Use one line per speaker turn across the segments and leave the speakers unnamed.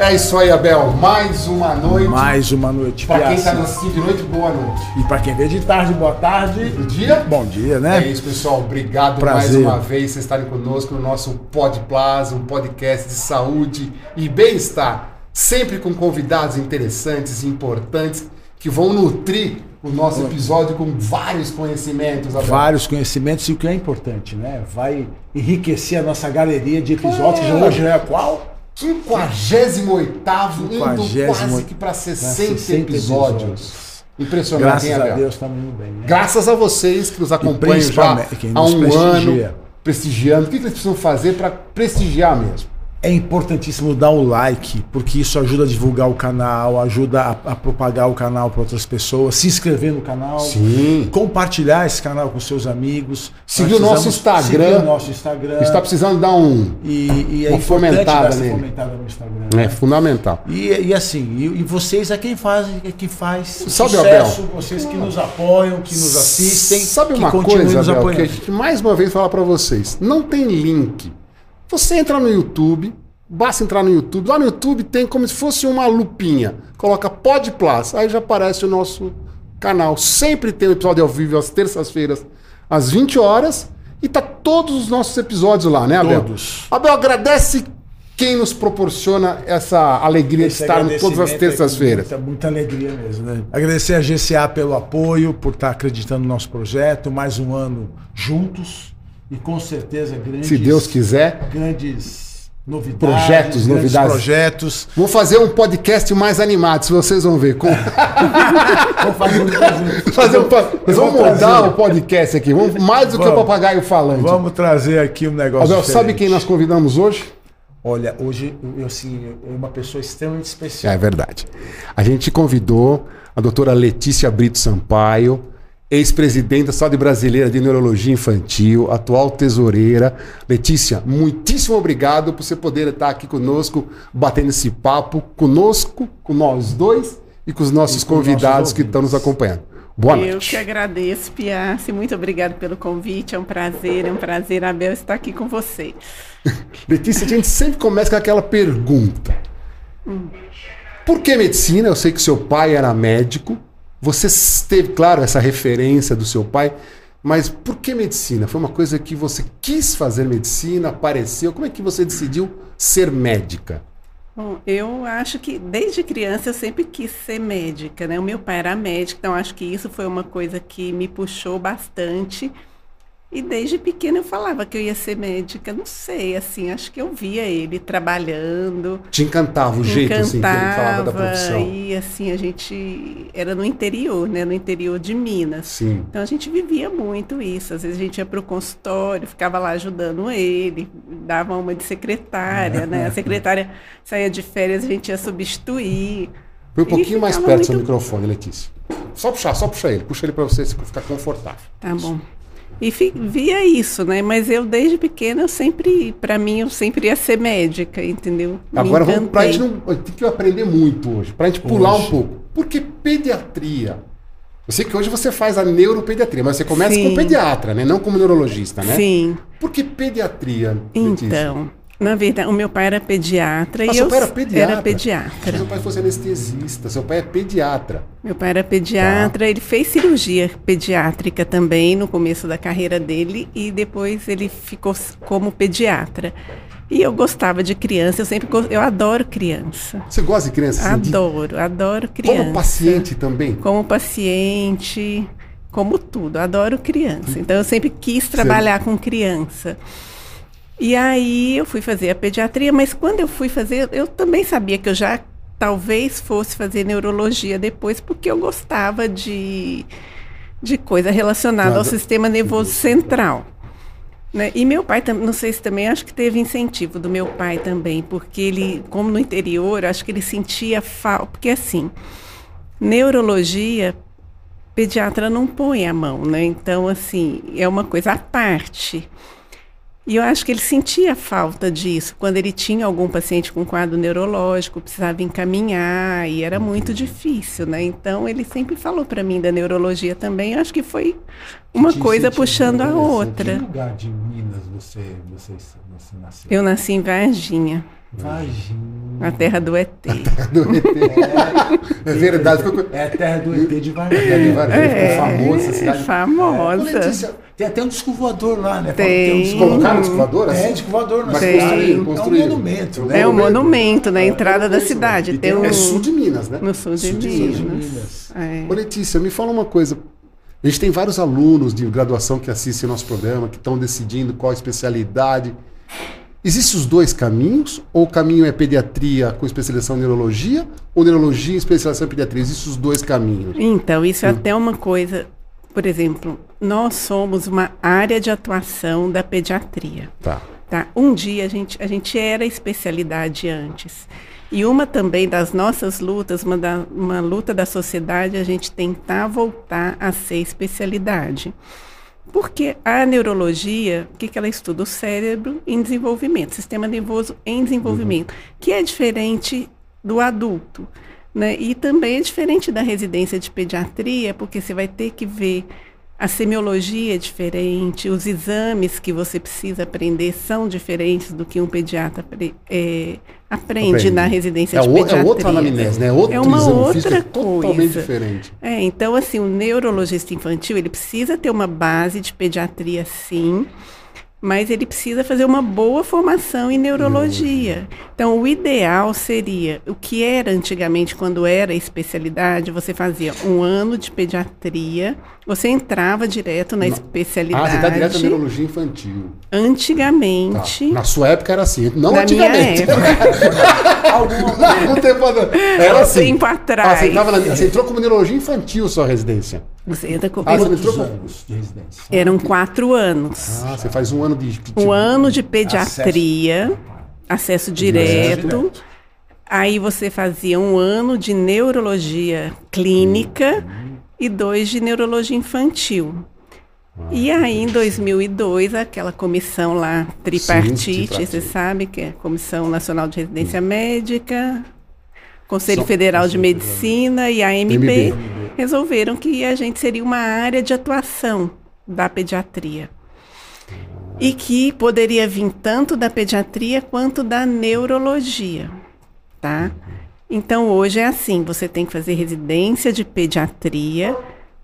É isso aí, Abel. Mais uma noite.
Mais uma noite.
Pra quem está assistindo de noite, boa noite.
E para quem vê de tarde, boa tarde.
Bom dia.
Bom dia, né?
É isso, pessoal. Obrigado
Prazer.
mais uma vez por estarem conosco no nosso Podplas, um podcast de saúde e bem-estar. Sempre com convidados interessantes e importantes que vão nutrir o nosso episódio com vários conhecimentos. Abel.
Vários conhecimentos e o que é importante, né? Vai enriquecer a nossa galeria de episódios, que
Claro.
hoje é qual?
58 indo
58º
quase que para 60,
60
episódios.
episódios.
Impressionante,
Graças
hein,
a
Abel?
Deus estamos indo bem, né?
Graças a vocês que nos acompanham já há um
prestigia.
ano, prestigiando. O que que eles precisam fazer para prestigiar mesmo?
É importantíssimo dar o like, porque isso ajuda a divulgar o canal, ajuda a, a propagar o canal para outras pessoas, se inscrever no canal,
Sim.
compartilhar esse canal com seus amigos.
Seguir o nosso Instagram.
Seguir o nosso Instagram.
Está precisando dar um.
E, e é
Uma fomentada nele.
fomentada no Instagram.
É
né?
fundamental.
E, e assim, e, e vocês é quem faz, é quem faz
Sabe,
sucesso,
Abel?
vocês que nos apoiam, que nos assistem,
Sabe
que
uma coisa,
nos
Abel, que a
apoiando.
gente mais uma vez fala para vocês? Não tem link. Você entra no YouTube, basta entrar no YouTube. Lá no YouTube tem como se fosse uma lupinha. Coloca Pod Plus, aí já aparece o nosso canal. Sempre tem um episódio ao vivo às terças-feiras, às 20 horas. E tá todos os nossos episódios lá, né, Abel?
Todos.
Abel, agradece quem nos proporciona essa alegria
Esse
de estar todas as
é
terças-feiras.
com Muita, muita alegria mesmo, né? Agradecer a GCA pelo apoio, por estar acreditando no nosso projeto, mais um ano juntos e com certeza grandes,
Se Deus quiser.
grandes novidades,
Projetos,
grandes
novidades.
projetos.
Vou fazer um podcast mais animado, se vocês vão ver. Com...
Vamos fazer um
Nós vamos o podcast aqui. Vamos, mais do que o
Vamos.
papagaio falante.
Vamos trazer aqui um negócio
Abel, sabe quem nós convidamos hoje?
Olha, hoje eu assim, é uma pessoa extremamente especial.
É verdade. A gente convidou a doutora Letícia Brito Sampaio, ex-presidente da Saúde Brasileira de Neurologia Infantil, atual tesoureira. Letícia, muitíssimo obrigado por você poder estar aqui conosco, batendo esse papo conosco, com nós dois e com os nossos
com os
convidados
nossos
que estão nos acompanhando. Boa
Eu
noite.
que agradeço, Piace. Muito obrigado pelo convite. É um prazer, é um prazer, Abel, estar aqui com vocês.
Letícia, a gente sempre começa com aquela pergunta. Por que medicina? Eu sei que seu pai era médico. Você teve, claro, essa referência do seu pai. Mas por que medicina? Foi uma coisa que você quis fazer medicina, apareceu? Como é que você decidiu ser médica?
Bom, eu acho que desde criança eu sempre quis ser médica, né? O meu pai era médico, então acho que isso foi uma coisa que me puxou bastante. E desde pequena eu falava que eu ia ser médica, não sei, assim, acho que eu via ele trabalhando.
Te encantava o jeito assim que ele falava da
encantava,
profissão?
E assim, a gente era no interior, né? No interior de Minas.
Sim.
Então a gente vivia muito isso. Às vezes a gente ia para o consultório, ficava lá ajudando ele, dava uma de secretária, né? A secretária saía de férias, a gente ia substituir.
Foi um pouquinho mais perto do seu
muito-
microfone, Letícia. Só puxar, só puxar ele. Puxa ele para você ficar confortável.
Tá bom. E fi- via isso, né? Mas eu desde pequena eu sempre, para mim eu sempre ia ser médica, entendeu?
Agora vamos pra
encantei.
gente não. Tem que aprender muito hoje. Pra gente pular
Hoje.
um pouco. Por que pediatria? Eu sei que hoje você faz a neuropediatria, mas você começa
Sim.
como pediatra, né? Não como neurologista, né?
Sim.
Por que pediatria? Letícia?
Então, na verdade, o meu pai era pediatra
Ah,
e
seu
eu
pai era pediatra?
era pediatra.
Seu pai fosse anestesista, seu pai é pediatra.
Meu pai era pediatra, ele fez cirurgia pediátrica também no começo da carreira dele e depois ele ficou como pediatra. E eu gostava de criança, eu sempre eu adoro criança.
Você gosta de criança assim? de-
Adoro, adoro criança.
Como paciente também?
Como paciente, como tudo, adoro criança. Então eu sempre quis trabalhar com criança. E aí eu fui fazer a pediatria, mas quando eu fui fazer, eu também sabia que eu já talvez fosse fazer neurologia depois, porque eu gostava de, de coisa relacionada
Nada.
ao sistema nervoso central. Né? E meu pai, não sei se também, acho que teve incentivo do meu pai também, porque ele, como no interior, acho que ele sentia falta, porque assim, neurologia, pediatra não põe a mão, né? Então, assim, é uma coisa à parte. E eu acho que ele sentia falta disso. Quando ele tinha algum paciente com quadro neurológico, precisava encaminhar e era muito difícil, né? Então ele sempre falou para mim da neurologia também. Eu acho que foi uma
Que
coisa puxando a outra.
Que lugar de Minas você, você, você nasceu?
Eu nasci em Varginha,
Varginha.
na terra do ET.
Do ET. É verdade. Ficou...
É a terra do ET de
É,
Varginha.
Varginha, ficou famosa essa
É,
cidade.
Famosa.
Letícia,
Tem até um disco voador lá, né?
Tem.
um disco
colocaram disco voador assim?
É, disco voador.
Mas
Tem.
construíram,
É um
construíram.
monumento, né?
É um
monumento.
na
É,
entrada
é
da cidade. Tem um
É sul de Minas, né?
no sul de
Sul de
Minas.
Minas.
É.
Ô Letícia, me fala uma coisa. A gente tem vários alunos de graduação que assistem nosso programa, que estão decidindo qual especialidade. Existem os dois caminhos? Ou o caminho é pediatria com especialização em neurologia? Ou neurologia e especialização em pediatria? Existem os dois caminhos.
Então, isso é até uma coisa. Por exemplo, nós somos uma área de atuação da pediatria.
Tá.
Tá? Um dia a gente, a gente era especialidade antes. E uma também das nossas lutas, uma, da, uma luta da sociedade, é a gente tentar voltar a ser especialidade. Porque a neurologia, o que, que ela estuda? O cérebro em desenvolvimento, sistema nervoso em desenvolvimento, que é diferente do adulto. Né? E também é diferente da residência de pediatria, porque você vai ter que ver a semiologia é diferente, os exames que você precisa aprender são diferentes do que um pediatra é, aprende,
Aprende.
na residência
É,
de
o-
pediatria.
é outra anamnese, né? Outro
é uma
exame
outra
é
coisa.
totalmente diferente.
É, então, assim, o neurologista infantil, ele precisa ter uma base de pediatria, sim, mas ele precisa fazer uma boa formação em neurologia. Então, o ideal seria, o que era antigamente, quando era especialidade, você fazia um ano de pediatria, você entrava direto na
Ah,
especialidade.
você está direto na neurologia infantil. Tá.
Antigamente,
Na sua época era assim, não
na minha
antigamente.
época,
Não, não tem pra- Era assim.
tempo
Ah,
atrás.
você, entrava na- você entrou como neurologia infantil sua residência.
você entra com,
Ah, você entrou com-
anos de residência?
eram quatro anos.
Ah, você faz um ano de.
Um ano de pediatria, acesso direto.
direto.
Aí você fazia um ano de neurologia clínica e dois de neurologia infantil. E aí, em 2002, aquela comissão lá, tripartite,
tripartite.
você sabe que é a Comissão Nacional de Residência Médica, Conselho Federal de Medicina e a AMB,
MB.
resolveram que a gente seria uma área de atuação da pediatria. E que poderia vir tanto da pediatria quanto da neurologia, tá? Então hoje é assim, você tem que fazer residência de pediatria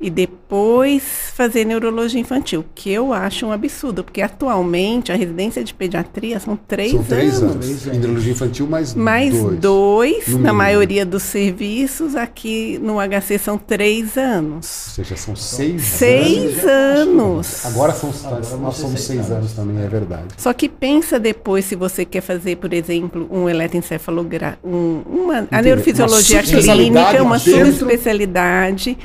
e depois fazer neurologia infantil, que eu acho um absurdo, porque atualmente a residência de pediatria são três,
São três
anos.
anos.
Três anos.
neurologia infantil, mais,
Mais
dois.
dois,
No
na
mínimo.
maioria dos serviços, aqui no HC são três
Ou
anos.
seja, são seis,
Seis anos.
Agora são,
Agora
nós somos
seis
seis anos também, é verdade.
Só que pensa depois se você quer fazer, por exemplo, um eletroencefalograma, um, uma, a neurofisiologia
Uma
clínica, uma
dentro-
subespecialidade,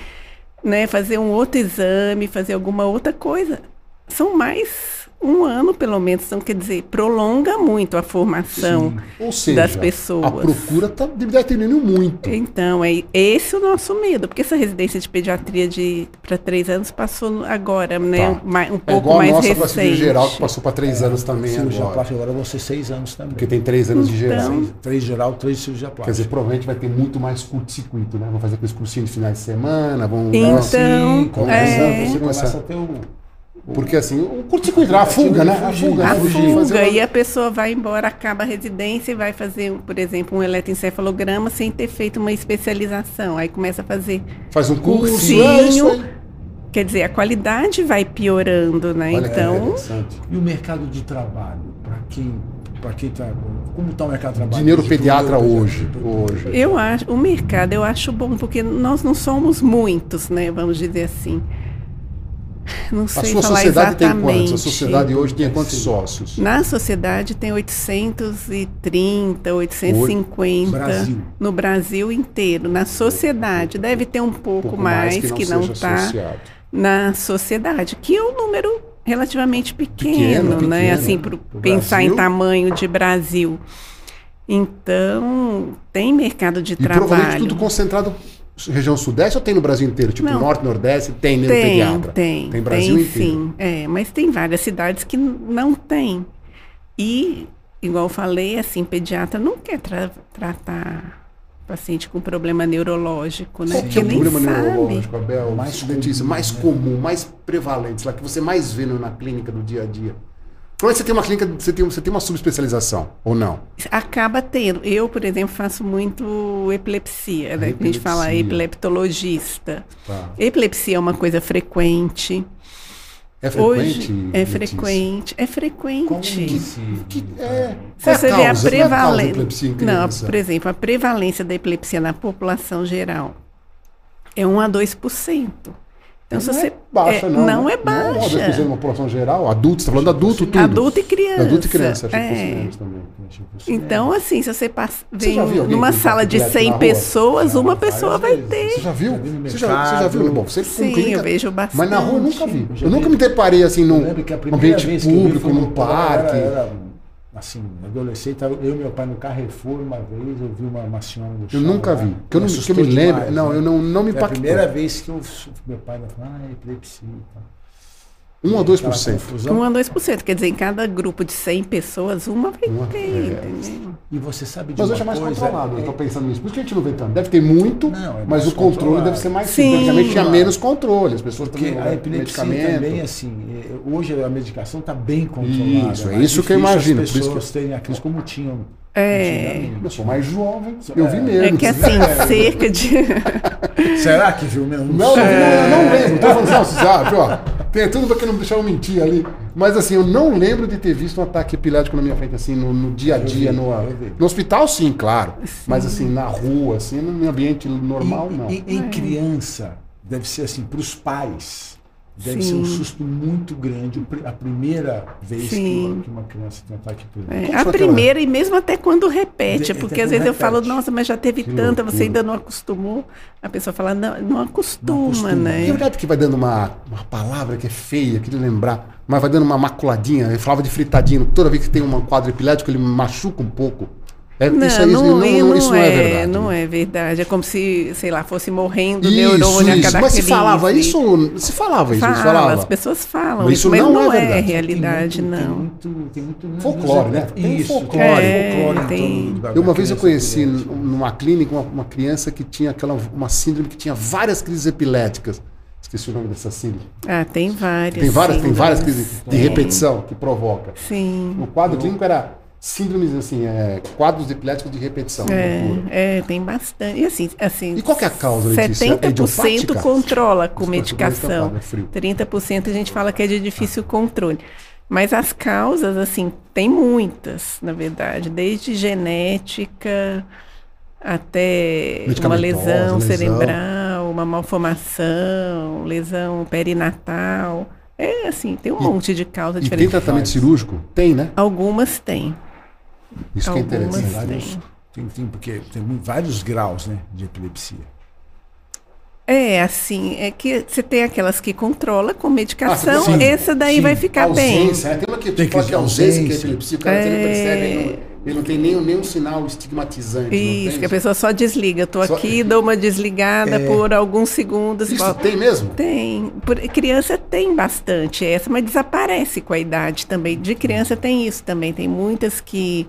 né, fazer um outro exame, fazer alguma outra coisa. São mais um ano, pelo menos. Então, quer dizer, prolonga muito a formação
Ou seja,
das pessoas.
a procura tá, deve ter indo muito.
Então, é esse o nosso medo, porque essa residência de pediatria de para três anos passou agora, né?
Tá.
mais- um
É
pouco
igual a
mais
nossa para cirurgia
recente.
geral, que passou para três anos também
Cirurgia
agora.
plástica agora vão ser seis anos também.
Porque tem três anos de geral.
Então-
Seis- três geral, três cirurgia
Quer
plástica.
dizer, provavelmente vai ter muito mais curto-circuito, né? Vão fazer aqueles cursinhos de finais de semana, vão...
Então,
Sim, começa,
é.
você
Começa-
começa a ter o...
Porque assim, o curto-circuito, a fuga, né? A fuga,
A
né? Fugir,
fuga,
uma-
e a pessoa vai embora, acaba a residência e vai fazer, por exemplo, um eletroencefalograma sem ter feito uma especialização. Aí começa a fazer.
Faz um curso,
Cursinho.
é isso aí.
Quer dizer, a qualidade vai piorando, né?
Olha
então,
interessante.
E o mercado de trabalho, para quem, para quem tá, como está o mercado de trabalho?
De neuropediatra
Pro
hoje, hoje.
eu acho, o mercado eu acho bom, porque nós não somos muitos, né? Vamos dizer assim. Não
A
sei
sua
falar
sociedade tem
exatamente.
quantos? A sociedade hoje tem quantos sócios?
Na sociedade tem 830, 850
Brasil.
no Brasil inteiro. Na sociedade deve ter um pouco, mais, que não está na sociedade, que é um número relativamente pequeno,
Pequeno,
né?
pequeno.
Assim, para pensar em tamanho de Brasil. Então, tem mercado de
E provavelmente
trabalho.
tudo concentrado região sudeste ou tem no Brasil inteiro? Tipo,
Não.
norte, nordeste, tem
Tem,
neuropediatra?
tem.
Tem Brasil
tem,
inteiro.
sim. É, mas tem várias cidades que não tem. E, igual eu falei, assim, pediatra não quer tra- tratar paciente com problema neurológico, né?
Qual que é o problema
sabe.
neurológico, Abel?
Mais
Letícia,
comum,
mais
né?
comum, mais prevalente, lá que você mais vê na clínica do dia a dia. Provavelmente você tem uma clínica, você tem, você tem uma subespecialização, ou não?
Acaba tendo. Eu, por exemplo, faço muito epilepsia, né? Que A gente fala
Epilepsia.
epileptologista.
Tá.
Epilepsia é uma coisa frequente.
É frequente?
Hoje é frequente. É frequente.
Como.
Que é.
Se
é
você
a
vê a
é
prevalência.
epilepsia
Não,
criança?
por exemplo, a prevalência da epilepsia na população geral é 1 a 2%. Então, se
não
você.
é baixa,
é,
não.
não
né?
é baixa.
Não, é uma população geral. Adulto, você está falando adulto, tudo.
Adulto e criança.
Adulto e criança,
é.
também.
Então, assim, se você passa,
Você
vem
alguém
numa
com
sala de
epilepsia
100
na rua?
pessoas, uma pessoa vai
vezes.
ter.
Você já viu? Você já, você já viu? Bom, você
Sim,
clínica-
eu vejo bastante.
Mas na rua eu nunca vi.
Eu
nunca me deparei assim num ambiente público, num parque.
Era, era, assim, adolescente, eu e meu pai no Carrefour uma vez, eu vi uma, uma senhora no
Eu
chão
nunca
lá,
vi. Que eu, não, que eu me lembro.
demais,
não,
né?
eu não, não me
Foi a
impactou.
primeira vez que eu, meu pai falou, ah, é epilepsia. e tal.
1 a
Aquela
2%.
confusão.
1 a 2%. Quer dizer, em cada grupo de 100 pessoas, uma vai
Uma,
ter,
é.
E você sabe de
Mas
uma
hoje é mais
coisa,
controlado, eu
é-
tô pensando nisso. Por isso que a gente não vê tanto. Deve ter muito,
Não, é
mas o controle
controlado.
deve ser mais
Sim.
simples. Antigamente tinha menos controle, as pessoas
Porque
também
a epilepsia também, assim, é, hoje a medicação está bem controlada.
Isso, é isso que eu imagino,
As
por isso
pessoas
que
terem a crise como tinham
É.
Eu sou mais jovem, eu vi menos.
É que assim, cerca de.
Será que viu mesmo?
Não, não, eu não lembro. Tô falando, não, você sabe, ó. Tem tudo pra que não deixar eu mentir ali. Mas assim, eu não lembro de ter visto um ataque epilético na minha frente, assim, no, no dia a dia.
vi,
no, no hospital, sim, claro. Mas assim, na rua, assim, no ambiente normal,
E-
não.
e- em criança, deve ser assim, para os pais, deve
Sim.
ser um susto muito grande a primeira vez que que uma criança tem ataque epilético.
É, a
foi aquela-
primeira, e mesmo até quando repete,
De-
porque às vezes eu falo,
repete.
nossa, mas já teve
Que
tanta,
loucura.
você ainda não acostumou. A pessoa fala, não, não acostuma,
Não acostuma.
né?
E é verdade que vai dando uma, uma palavra que é feia, queria lembrar, mas vai dando uma maculadinha. Eu falava de fritadinho, toda vez que tem um quadro epilético, ele machuca um pouco. É,
Não,
isso, aí,
não,
não, não- isso não é, verdade.
Não é verdade. É como se, sei lá, fosse morrendo
Isso,
neurônio a
isso.
cada
Mas se falava isso, se falava isso, se
Fala,
falava.
as pessoas falam
Mas
isso, mas
não
não,
é
é, realidade,
tem muito,
não.
Tem muito, tem muito
Folclore, né? Tem
Isso,
folclore.
folclore
É,
em
tem.
Eu uma vez eu conheci numa clínica uma, uma criança que tinha aquela uma síndrome que tinha várias crises epiléticas. Esqueci o nome dessa síndrome.
Ah, tem várias.
Tem várias, tem várias crises de repetição que provoca.
Sim.
O quadro clínico era síndromes assim, é, quadros epiléticos de repetição.
É, é, tem bastante. E assim, assim
E qual é a causa, Letícia? É
70%
idiopática?
controla com
Desculpa,
medicação.
é frio.
30% a gente fala que é de difícil controle. Mas as causas, assim, tem muitas, na verdade, desde genética até uma lesão
lesão.
cerebral, uma malformação, lesão perinatal. É assim, tem um monte de causa
E tem
diferente.
tratamento cirúrgico? Tem, né?
Algumas têm.
Isso que é interessante.
Vários-. Tem, tem, porque tem vários graus né, de epilepsia.
É, assim, é que você tem aquelas que controla com
Ah,
medicação,
você-
essa daí
sim,
vai ficar bem.
ausência, né? Tem uma que
Tem que-
que é ausência, que é
ausência.
epilepsia, o cara
É.
percebe, ele não, tem nenhum, nenhum sinal estigmatizante.
Isso, que a pessoa só desliga. Eu tô
Só-
aqui, dou uma desligada
É.
por alguns segundos.
Isso tem mesmo?
Tem. Por- criança tem bastante essa, mas desaparece com a idade também. De criança tem isso também. Tem muitas que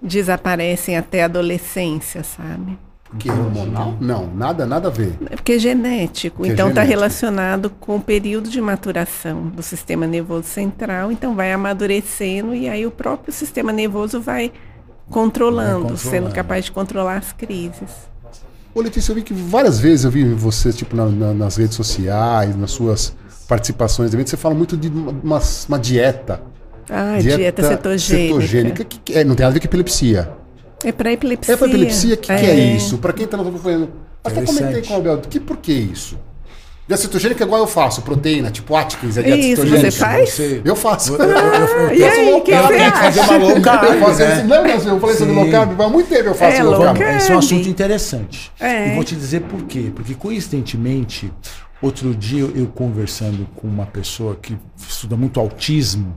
desaparecem até a adolescência, sabe?
Que é hormonal? Não, nada, nada a ver.
É porque é genético.
Porque é
então está
genético.
relacionado com o período de maturação do sistema nervoso central. Então vai amadurecendo e aí o próprio sistema nervoso vai controlando,
Vai
sendo
controlando.
capaz de controlar as crises.
Ô Letícia, eu vi que várias vezes eu vi você, tipo, na- na- nas redes sociais, nas suas participações de eventos, você fala muito de uma, uma- uma dieta.
Ah, dieta, cetogênica.
Que que é? não tem nada a ver com epilepsia.
É para epilepsia.
É para epilepsia? O que, que é isso? Para quem está nos acompanhando. Até comentei com o Abel, que, por que isso? Dieta cetogênica é igual eu faço, proteína, tipo Atkins, é dieta
Isso,
cetogênica.
você faz?
Eu faço.
Eu- eu- eu-
Ah, e
faço
aí, que
tem que
fazer uma low carb,
Eu faço
né?
assim, não, mas eu falei sobre low carb, há muito tempo eu faço
É,
low
low
carb.
Esse é um assunto interessante.
É.
E vou te dizer por quê. Porque, coincidentemente, outro dia eu, eu conversando com uma pessoa que estuda muito autismo,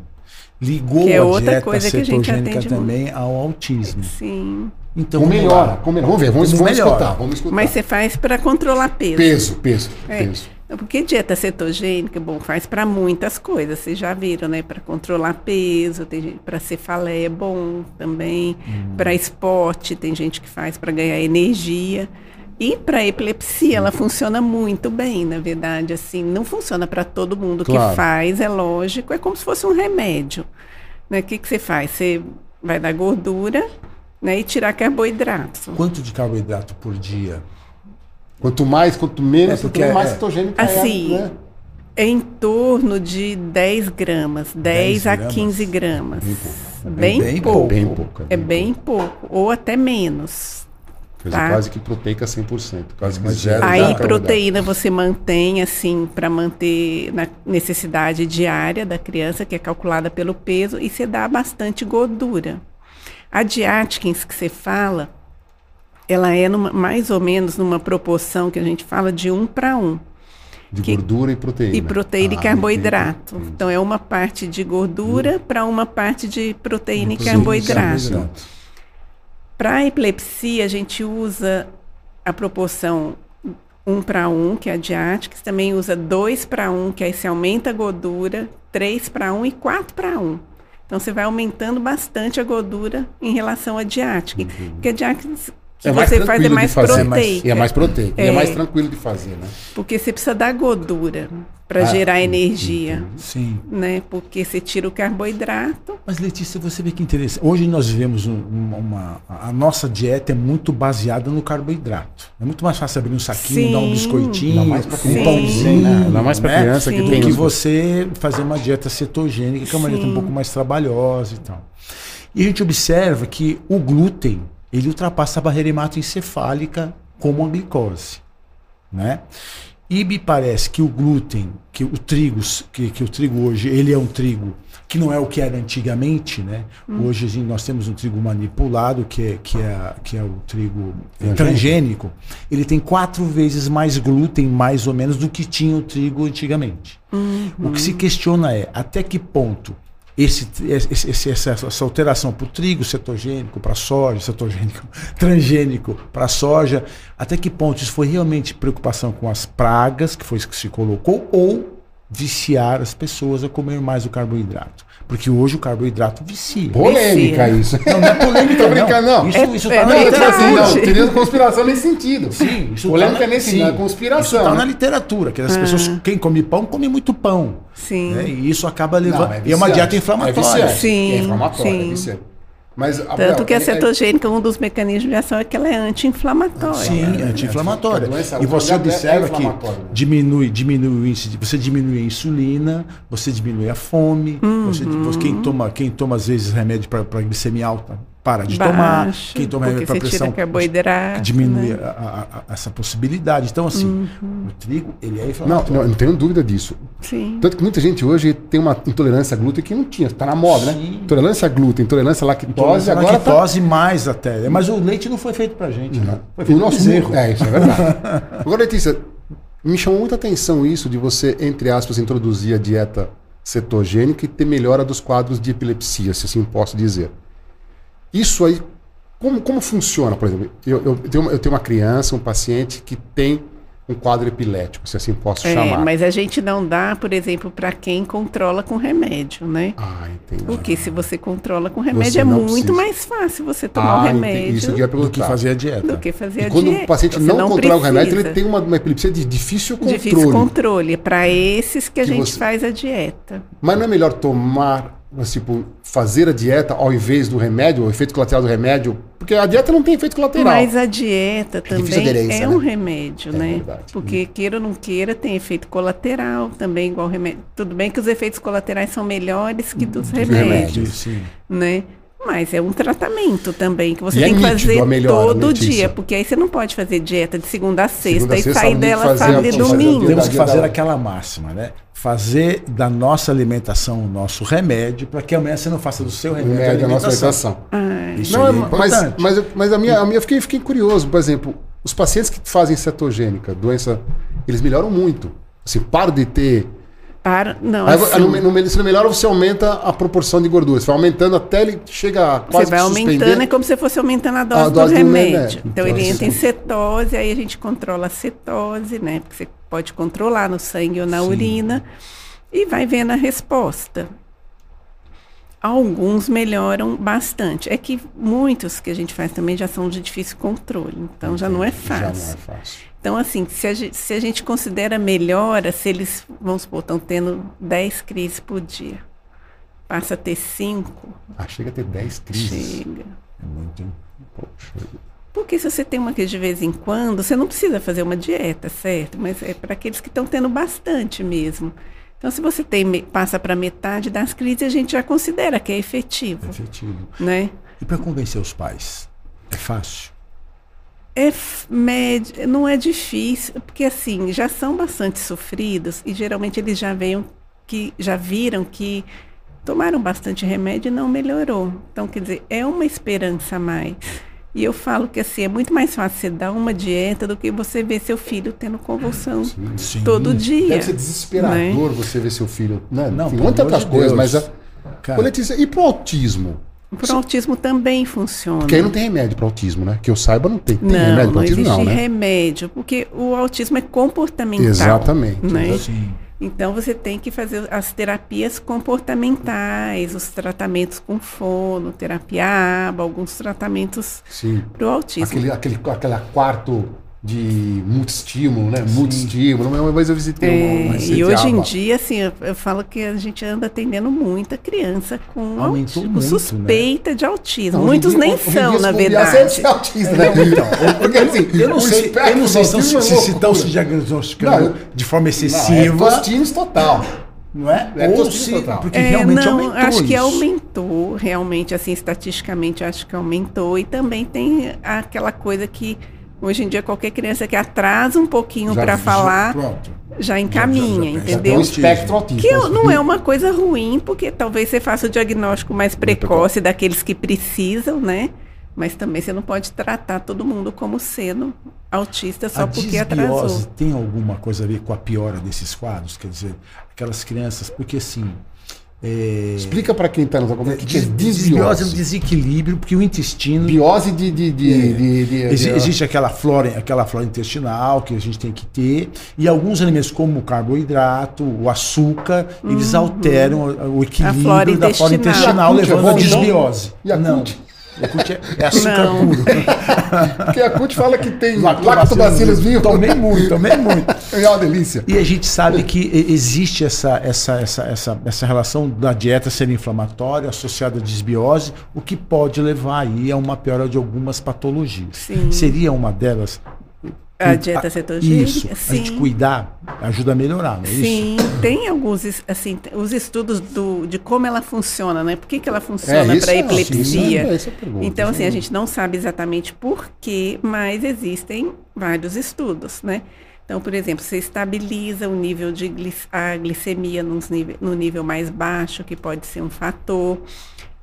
ligou
Que é
a
outra
dieta
coisa que a gente
cetogênica
atende
também ao autismo.
Sim.
Então vamos
melhora,
lá.
como melhora. Vamos ver, vamos, vamos
melhora.
escutar, vamos escutar.
Mas você faz para controlar peso.
Peso, peso,
É.
peso.
Porque dieta cetogênica, bom, faz para muitas coisas, vocês já viram, né? Para controlar peso, tem gente para cefaleia é bom também,
Hum.
para esporte, tem gente que faz para ganhar energia. E para epilepsia, ela funciona muito bem, na verdade, assim, não funciona para todo mundo
Claro.
que faz, é lógico, é como se fosse um remédio. Né? O que, que você faz? Você vai dar gordura né, e tirar carboidrato.
Quanto de carboidrato por dia?
Quanto mais, quanto menos,
É, porque
quanto mais
é-
cetogênica
Assim,
é, né?
É em torno de 10 gramas, 10,
10
a
gramas?
15 gramas.
Bem
Bem,
bem
pouco.
pouco.
Bem pouco.
É bem pouco, ou até menos.
Quer dizer,
tá.
quase que proteica 100%. Quase que zero.
Aí proteína você mantém assim para manter na necessidade diária da criança, que é calculada pelo peso, e você dá bastante gordura. A Diatkins que você fala, ela é numa- mais ou menos numa proporção que a gente fala de um para um.
De
que-
gordura e proteína.
E proteína e
Ah,
carboidrato.
entendi.
Então é uma parte de gordura para uma parte de proteína e
Proteína e
carboidrato.
carboidrato.
Para epilepsia, a gente usa a proporção 1 para 1, que é a Diatkins, também usa 2 para 1, que aí você aumenta a gordura, 3 para 1 e 4 para 1. Então você vai aumentando bastante a gordura em relação à Diatkins. Porque a Diatkins que
É mais
você faz é mais proteica.
E é mais proteica. E é
É.
mais tranquilo de fazer, né?
Porque você precisa dar gordura para
Ah,
gerar energia.
Sim.
Né? Porque você tira o carboidrato.
Mas Letícia, você vê que interessante. Hoje nós vivemos um- uma, uma- a nossa dieta é muito baseada no carboidrato. É muito mais fácil abrir um saquinho,
Sim.
dar um biscoitinho,
mais pra
um pãozinho,
né?
Ainda mais pra criança que
Sim.
do
tem
que
os-
você fazer uma dieta cetogênica, que é uma dieta um
Sim.
pouco mais trabalhosa e tal. E a gente observa que o glúten, ele ultrapassa a barreira hematoencefálica como a glicose, né? E me parece que o glúten, que o trigo, que, que o trigo hoje, ele é um trigo que não é o que era antigamente, né? Hoje a gente- nós temos um trigo manipulado, que é, que é, que é o trigo
Transgênico.
transgênico. Ele tem quatro vezes mais glúten, mais ou menos, do que tinha o trigo antigamente. O que se questiona é até que ponto esse, esse- essa, essa alteração para o trigo cetogênico, para a soja, cetogênico, transgênico para a soja, até que ponto isso foi realmente preocupação com as pragas, que foi isso que se colocou, ou viciar as pessoas a comer mais o carboidrato? Porque hoje o carboidrato vicia.
Polêmica
Vicia.
isso.
Não, não é polêmica,
brincando, não.
Isso,
É-
isso
é
tá na
Não, eu tô
verdade.
assim,
literatura.
não, teria conspiração nesse sentido.
Sim, isso
Polêmica
tá na-
nesse, na conspiração.
Isso tá
né?
na literatura, que as pessoas, quem come pão, come muito pão.
Sim.
né? E isso acaba levando.
Não,
e é uma
viciante.
dieta inflamatória.
É viciante.
Sim,
é inflamatória,
sim.
é viciante. Mas,
Tanto que a
é-
cetogênica, um dos mecanismos de ação é que ela é anti-inflamatória.
Sim,
É,
anti-inflamatória.
a doença-
E você
é
observa que diminui, diminui o índice, você diminui a insulina, você diminui a fome,
Uhum.
você- quem toma, quem toma às vezes remédio para glicemia alta para de tomar, quem toma para pressão
carboidrato,
diminui
né?
a- a- a- essa possibilidade. Então assim,
Uhum.
o trigo ele é
Não, não, eu não tenho dúvida disso.
Sim.
Tanto que muita gente hoje tem uma intolerância a glúten que não tinha, tá na moda, né?
Sim.
Intolerância a glúten, intolerância à lactose,
Intolerância à
agora tá...
lactose mais até. Mas o leite não foi feito pra gente, né? Foi
O
feito
nosso
bezerro.
mundo, é, isso é verdade. Agora, Letícia, me chamou muita atenção isso de você, entre aspas, introduzir a dieta cetogênica e ter melhora dos quadros de epilepsia, se assim posso dizer. Isso aí, como, como funciona, por exemplo? Eu, eu, tenho, uma- eu tenho uma criança, um paciente que tem um quadro epilético, se assim posso
É,
chamar.
mas a gente não dá, por exemplo, para quem controla com remédio, né?
Ah, entendi.
Porque se você controla com remédio,
Você
é
não
muito
precisa.
mais fácil você tomar o
Ah, entendi.
remédio
Isso que eu ia
Do que
perguntar.
fazer a dieta.
do que fazer
E
a
quando
dieta.
o paciente
Você
não, controla o remédio, ele
precisa.
tem uma, uma epilepsia de difícil controle.
Difícil controle. É para esses que a
Que
gente
você-
faz a dieta.
Mas não é melhor tomar, tipo, fazer a dieta ao invés do remédio, o efeito colateral do remédio? Porque a dieta não tem efeito colateral.
Mas a dieta também é
né?
um remédio,
É
né?
verdade.
Porque queira ou não queira, tem efeito colateral também, igual remédio. Tudo bem que os efeitos colaterais são melhores que dos remédios,
remédio.
Sim.
né? Mas é um tratamento também que você
E é
tem que
nítido
fazer
melhora,
todo
Letícia.
dia, porque aí você não pode fazer dieta de segunda a sexta
Segunda a
e sair dela sábado e domingo.
Temos que fazer aquela máxima, né? Fazer da nossa alimentação o nosso remédio, para que amanhã você não faça do seu remédio,
remédio é a nossa
alimentação.
Ai,
Isso
Não,
aí é
é- mas, mas, mas a minha, a minha eu fiquei, fiquei curioso, por exemplo, os pacientes que fazem cetogênica, doença, eles melhoram muito. Assim, param de ter
Para, não,
Aí,
assim,
no, no, melhora, você aumenta a proporção de gordura. Você vai aumentando até ele chega a quase
você vai aumentando, é como se fosse aumentando a dose,
A dose
do
do
remédio.
remédio.
Então,
Então,
ele entra em cetose, aí a gente controla a cetose, né? Porque você pode controlar no sangue ou na
Sim.
urina e vai vendo a resposta. Alguns melhoram bastante. É que muitos que a gente faz também já são de difícil controle, então já não é
Já não
fácil.
é fácil.
Então, assim, se a, gente, se a gente considera melhora, se eles, vamos supor, estão tendo 10 crises por dia, passa a ter 5,
Ah, chega a ter 10 crises.
chega.
É muito. hein?
Poxa.
Porque se você tem uma crise de vez em quando, você não precisa fazer uma dieta, certo? Mas é para aqueles que estão tendo bastante mesmo. Então, se você tem, passa para metade das crises, a gente já considera que é efetivo,
Efetivo.
né?
E para convencer os pais? É fácil?
É f- médio, não é difícil, porque assim, já são bastante sofridos e geralmente eles já veem que já viram que tomaram bastante remédio e não melhorou. Então, quer dizer, é uma esperança a mais. E eu falo que assim, é muito mais fácil você dar uma dieta do que você ver seu filho tendo convulsão
Sim.
todo dia.
Deve ser desesperador você ver seu filho. Né?
Não,
Enfim, muitas outras coisas, mas. A...
Cara,
e pro autismo?
Para o autismo também funciona.
Porque aí não tem remédio pro autismo, né? Que eu saiba, não tem. Tem
não,
remédio
não
autismo,
existe
não, né?
remédio, porque o autismo é comportamental.
Exatamente.
Né?
Sim.
Então você tem que fazer as terapias comportamentais, os tratamentos com fono, terapia aba, alguns tratamentos
Sim.
para o autismo.
Aquele, aquele, aquela quarto de multi-estímulo, né? Multi-estímulo. Uma vez eu visitei uma, uma
É,
receita
e hoje em dia, assim, eu, eu falo que a gente anda atendendo muita criança com
Aumentou
autismo,
muito,
suspeita de autismo.
Não,
Muitos
dia-
nem são,
dia,
na verdade.
É autista, né? Porque assim,
Eu não sei, eu não sei se,
é
se, se estão se diagnosticando
Não,
de forma
Não, é
excessiva,
total.
não é?
é
Ou se,
total.
porque
É,
realmente
não,
aumentou
acho que
isso.
aumentou, realmente, assim, estatisticamente, acho que aumentou. E também tem aquela coisa que hoje em dia qualquer criança que atrasa um pouquinho
Já-
para
já-
falar
Pronto.
já encaminha,
já- já- já
Já
entendeu?
um espectro autista.
Que não é uma coisa ruim, porque talvez você faça o diagnóstico mais precoce daqueles que precisam, né? Mas também você não pode tratar todo mundo como sendo autista só
a
porque atrasou.
tem alguma coisa a ver com a piora desses quadros? Quer dizer, aquelas crianças, porque assim. É,
Explica pra quem tá nos acompanhando o que, que é
dis- desbiose é um desequilíbrio, porque o intestino.
Biose de... de, de,
É.
de, de- de-
Existe aquela flora, aquela flora intestinal que a gente tem que ter, e alguns alimentos, como o carboidrato, o açúcar, eles alteram o- o equilíbrio
flora
da flora
intestinal.
é
levando a
então?
desbiose.
Yakult?
É, é açúcar
Não.
puro.
Porque a CUT fala que tem
Lactobacilos
vivos.
Tomei muito, tomei muito.
É uma delícia.
E a gente sabe que existe essa, essa, essa, essa, essa relação da dieta ser inflamatória associada à desbiose, o que pode levar aí a uma piora de algumas patologias.
Sim.
Seria uma delas.
A dieta cetogênica,
Isso, a gente
sim.
cuidar ajuda a melhorar, não é isso?
Sim, tem alguns, assim, os estudos do, de como ela funciona, né? Por que, que ela funciona
isso
para
é-
epilepsia?
é- essa é a pergunta.
Então, assim, a gente não sabe exatamente por quê, mas existem vários estudos, né? Então, por exemplo, você estabiliza o nível de glic- a glicemia nível, no nível mais baixo, que pode ser um fator.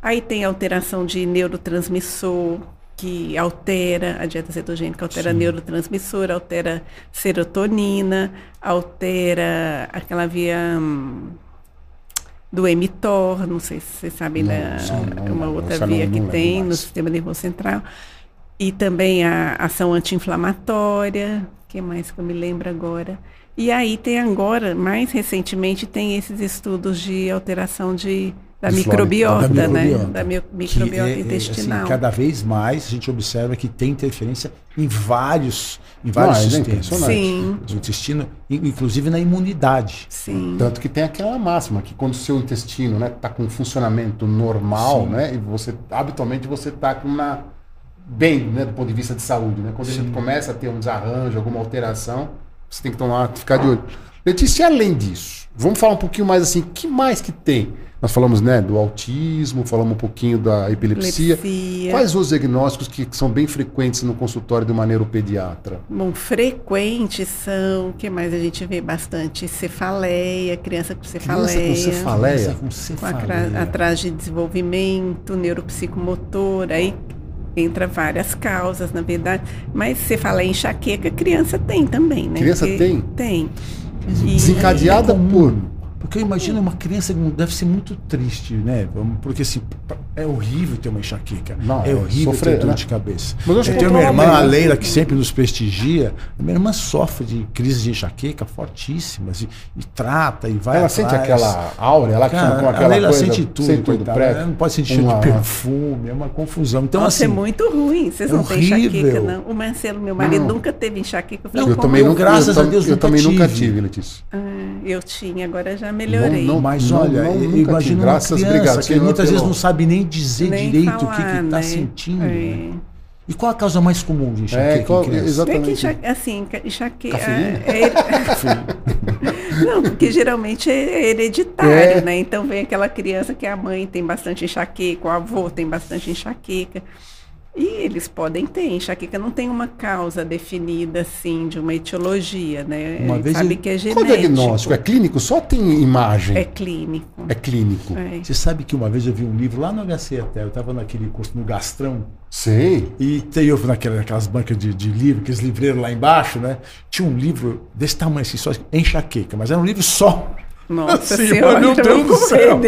Aí tem alteração de neurotransmissor, que altera, a dieta cetogênica altera neurotransmissor, altera serotonina, altera aquela via hum, do mTOR, não sei se vocês sabem,
Não,
da,
sim, não,
uma
não,
outra via que tem no sistema nervoso central. E também a ação anti-inflamatória, que mais que eu me lembro agora. E aí tem agora, mais recentemente, tem esses estudos de alteração de, da microbiota,
da
né?
microbiota.
Da mi-
Que
microbiota
é- é,
intestinal.
assim, cada vez mais a gente observa que tem interferência em vários, em vários
Não, é
sistemas.
impressionante.
Sim,
Do intestino, in- inclusive na imunidade.
sim.
Tanto que tem aquela máxima que quando o seu intestino né, tá com funcionamento normal,
Sim.
né, e você habitualmente você tá com uma bem, né, do ponto de vista de saúde, né? Quando a gente começa a ter um desarranjo, alguma alteração, você tem que tomar, ficar de olho. Letícia, e além disso, vamos falar um pouquinho mais assim, o que mais que tem? Nós falamos, né, do autismo, falamos um pouquinho da epilepsia.
Epilepsia.
Quais os diagnósticos que são bem frequentes no consultório do maneiro pediatra?
Bom, frequentes são, o que mais a gente vê bastante? Cefaleia, criança com cefaleia.
Criança com cefaleia?
Criança com cefaleia.
atra- atraso de desenvolvimento, neuropsicomotor, aí entra várias causas, na verdade. Mas você fala em enxaqueca, criança tem também, né?
Criança tem?
Tem. E-
Desencadeada
é
por,
Porque eu imagino uma criança que deve ser muito triste, né? Porque assim, é horrível ter uma enxaqueca.
Não,
é
é
horrível
sofrer,
ter dor
né?
de cabeça.
Mas eu
eu tenho minha irmã, a
bem, né?
Leila, que sempre nos prestigia. A minha irmã sofre de crises de enxaqueca fortíssimas e, e trata e vai
Ela
atrás.
sente aquela áurea lá que
Cara,
chama com
a
aquela
Leila
coisa.
sente tudo,
sente
coitada.
pré-
Ela não pode sentir cheiro
uma-
de perfume, é uma confusão. Então,
Nossa,
assim,
é muito ruim. Vocês
é
não têm enxaqueca, não. O Marcelo, meu marido,
Não.
nunca teve enxaqueca. Eu,
Não,
falei,
Eu também
eu, graças
eu,
a Deus,
eu
nunca
também nunca
tive.
tive, Letícia.
Ah, eu tinha, agora já melhorei.
Não,
Mas
não,
olha,
não,
eu imagino
tive.
uma
Graças,
criança
obrigado,
que
Senhor,
muitas vezes não sabe nem dizer
Nem
direito o que
falar,
está
né?
sentindo.
É.
né? E qual a causa mais comum de enxaqueca
É, qual-
em criança?
exato.
Bem que
Exatamente.
enxa- assim, ca- enxaqueca.
Cafeína?
é- não, porque geralmente é hereditário,
É.
né? Então vem aquela criança que a mãe tem bastante enxaqueca, o avô tem bastante enxaqueca. E eles podem ter. Enxaqueca não tem uma causa definida, assim, de uma etiologia, né?
Uma vez
Sabe
eu-
que é
Qual
genético.
o diagnóstico? É clínico? Só tem imagem?
É
É,
clínico.
clínico.
É.
Você sabe que uma vez eu vi um livro lá no HC até, eu estava naquele curso no Gastrão,
Sei.
e tem eu naquela, naquelas bancas de, de livro, aqueles livreiros lá embaixo, né? Tinha um livro desse tamanho assim, só enxaqueca, mas era um livro só.
Nossa
Assim,
senhora,
meu
eu
Deus do céu.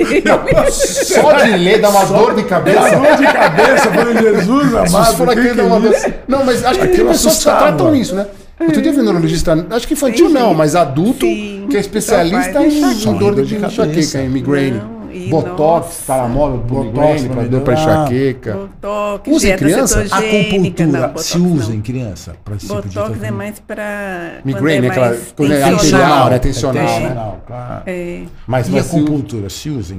Só de ler dá uma dor de cabeça.
Dor de cabeça, eu falei, Jesus
Se
amado,
for
que
aquele
que
dá
é
uma dor. Não, mas acho que tem pessoas que só tratam isso, né? Outro dia eu vi um neurologista, acho que infantil
Tem
não, mas adulto,
Sim,
que é
só
especialista
faz
em,
enxaqueca.
dor de,
de
enxaqueca,
cabeça.
em migraine.
Não, e
Botox,
nossa.
taramóvel pro
Botox pra
pra dor pra
melhorar.
enxaqueca.
Botox,
Usa em criança?
Acupuntura
Não, botox
se
não.
usa em criança para esse tipo de
Botox é
tratamento?
mais para.
Migraine,
é
aquela-
mais
quando é arterial, né? Tensional,
É
né?
claro.
É.
Mas,
E acupuntura se usa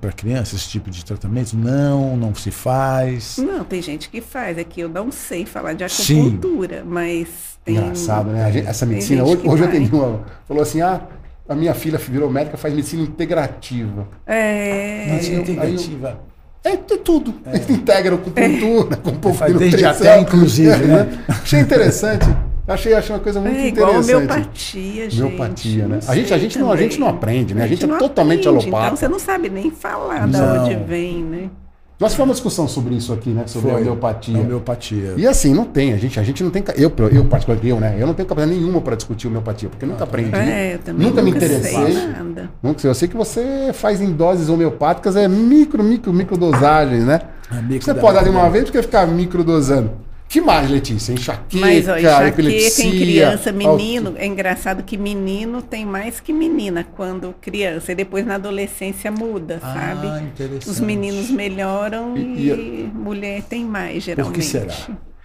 para crianças esse tipo de tratamento? Não, não se faz.
Não, tem gente que faz. É que eu não sei falar de
Sim.
acupuntura, mas tem.
Engraçado, né? A gente- essa medicina.
gente
Hoje, hoje eu atendi uma. Falou assim: ah, a minha filha virou médica, faz medicina integrativa.
É.
Eu-
integrativa.
É, é tudo. Integra acupuntura, com um pouco
Faz
de
desde
nutrição.
até, inclusive, né?
Achei interessante. Achei, achei uma coisa muito
É igual
interessante.
homeopatia, gente.
Homeopatia, né? A gente, a, gente não, a gente não aprende, né? A gente, é
não
totalmente
aprende,
alopata.
Então você não sabe nem falar
Não.
da onde vem, né?
Nós tivemos uma discussão sobre isso aqui, né? Sobre a
Foi.
homeopatia.
Homeopatia.
E assim, não tem, a gente, a gente não tem. Eu, eu particularmente, eu, né? Eu não tenho capacidade nenhuma para discutir homeopatia, porque eu nunca aprendi.
É, eu também
nunca me
nunca
interessei.
sei nada.
Nunca sei. Eu sei que você faz em doses homeopáticas, é micro, micro, micro dosagens, né?
Amigo
Você
da
pode dar de uma vez porque ficar microdosando. Que mais, Letícia? Enxaqueca,
Mas, ó, enxaqueca
epilepsia.
em criança, menino, é engraçado que menino tem mais que menina quando criança, e depois na adolescência muda,
Ah,
sabe?
interessante.
Os meninos melhoram
E-
e, mulher tem mais,
Por
geralmente.
que será?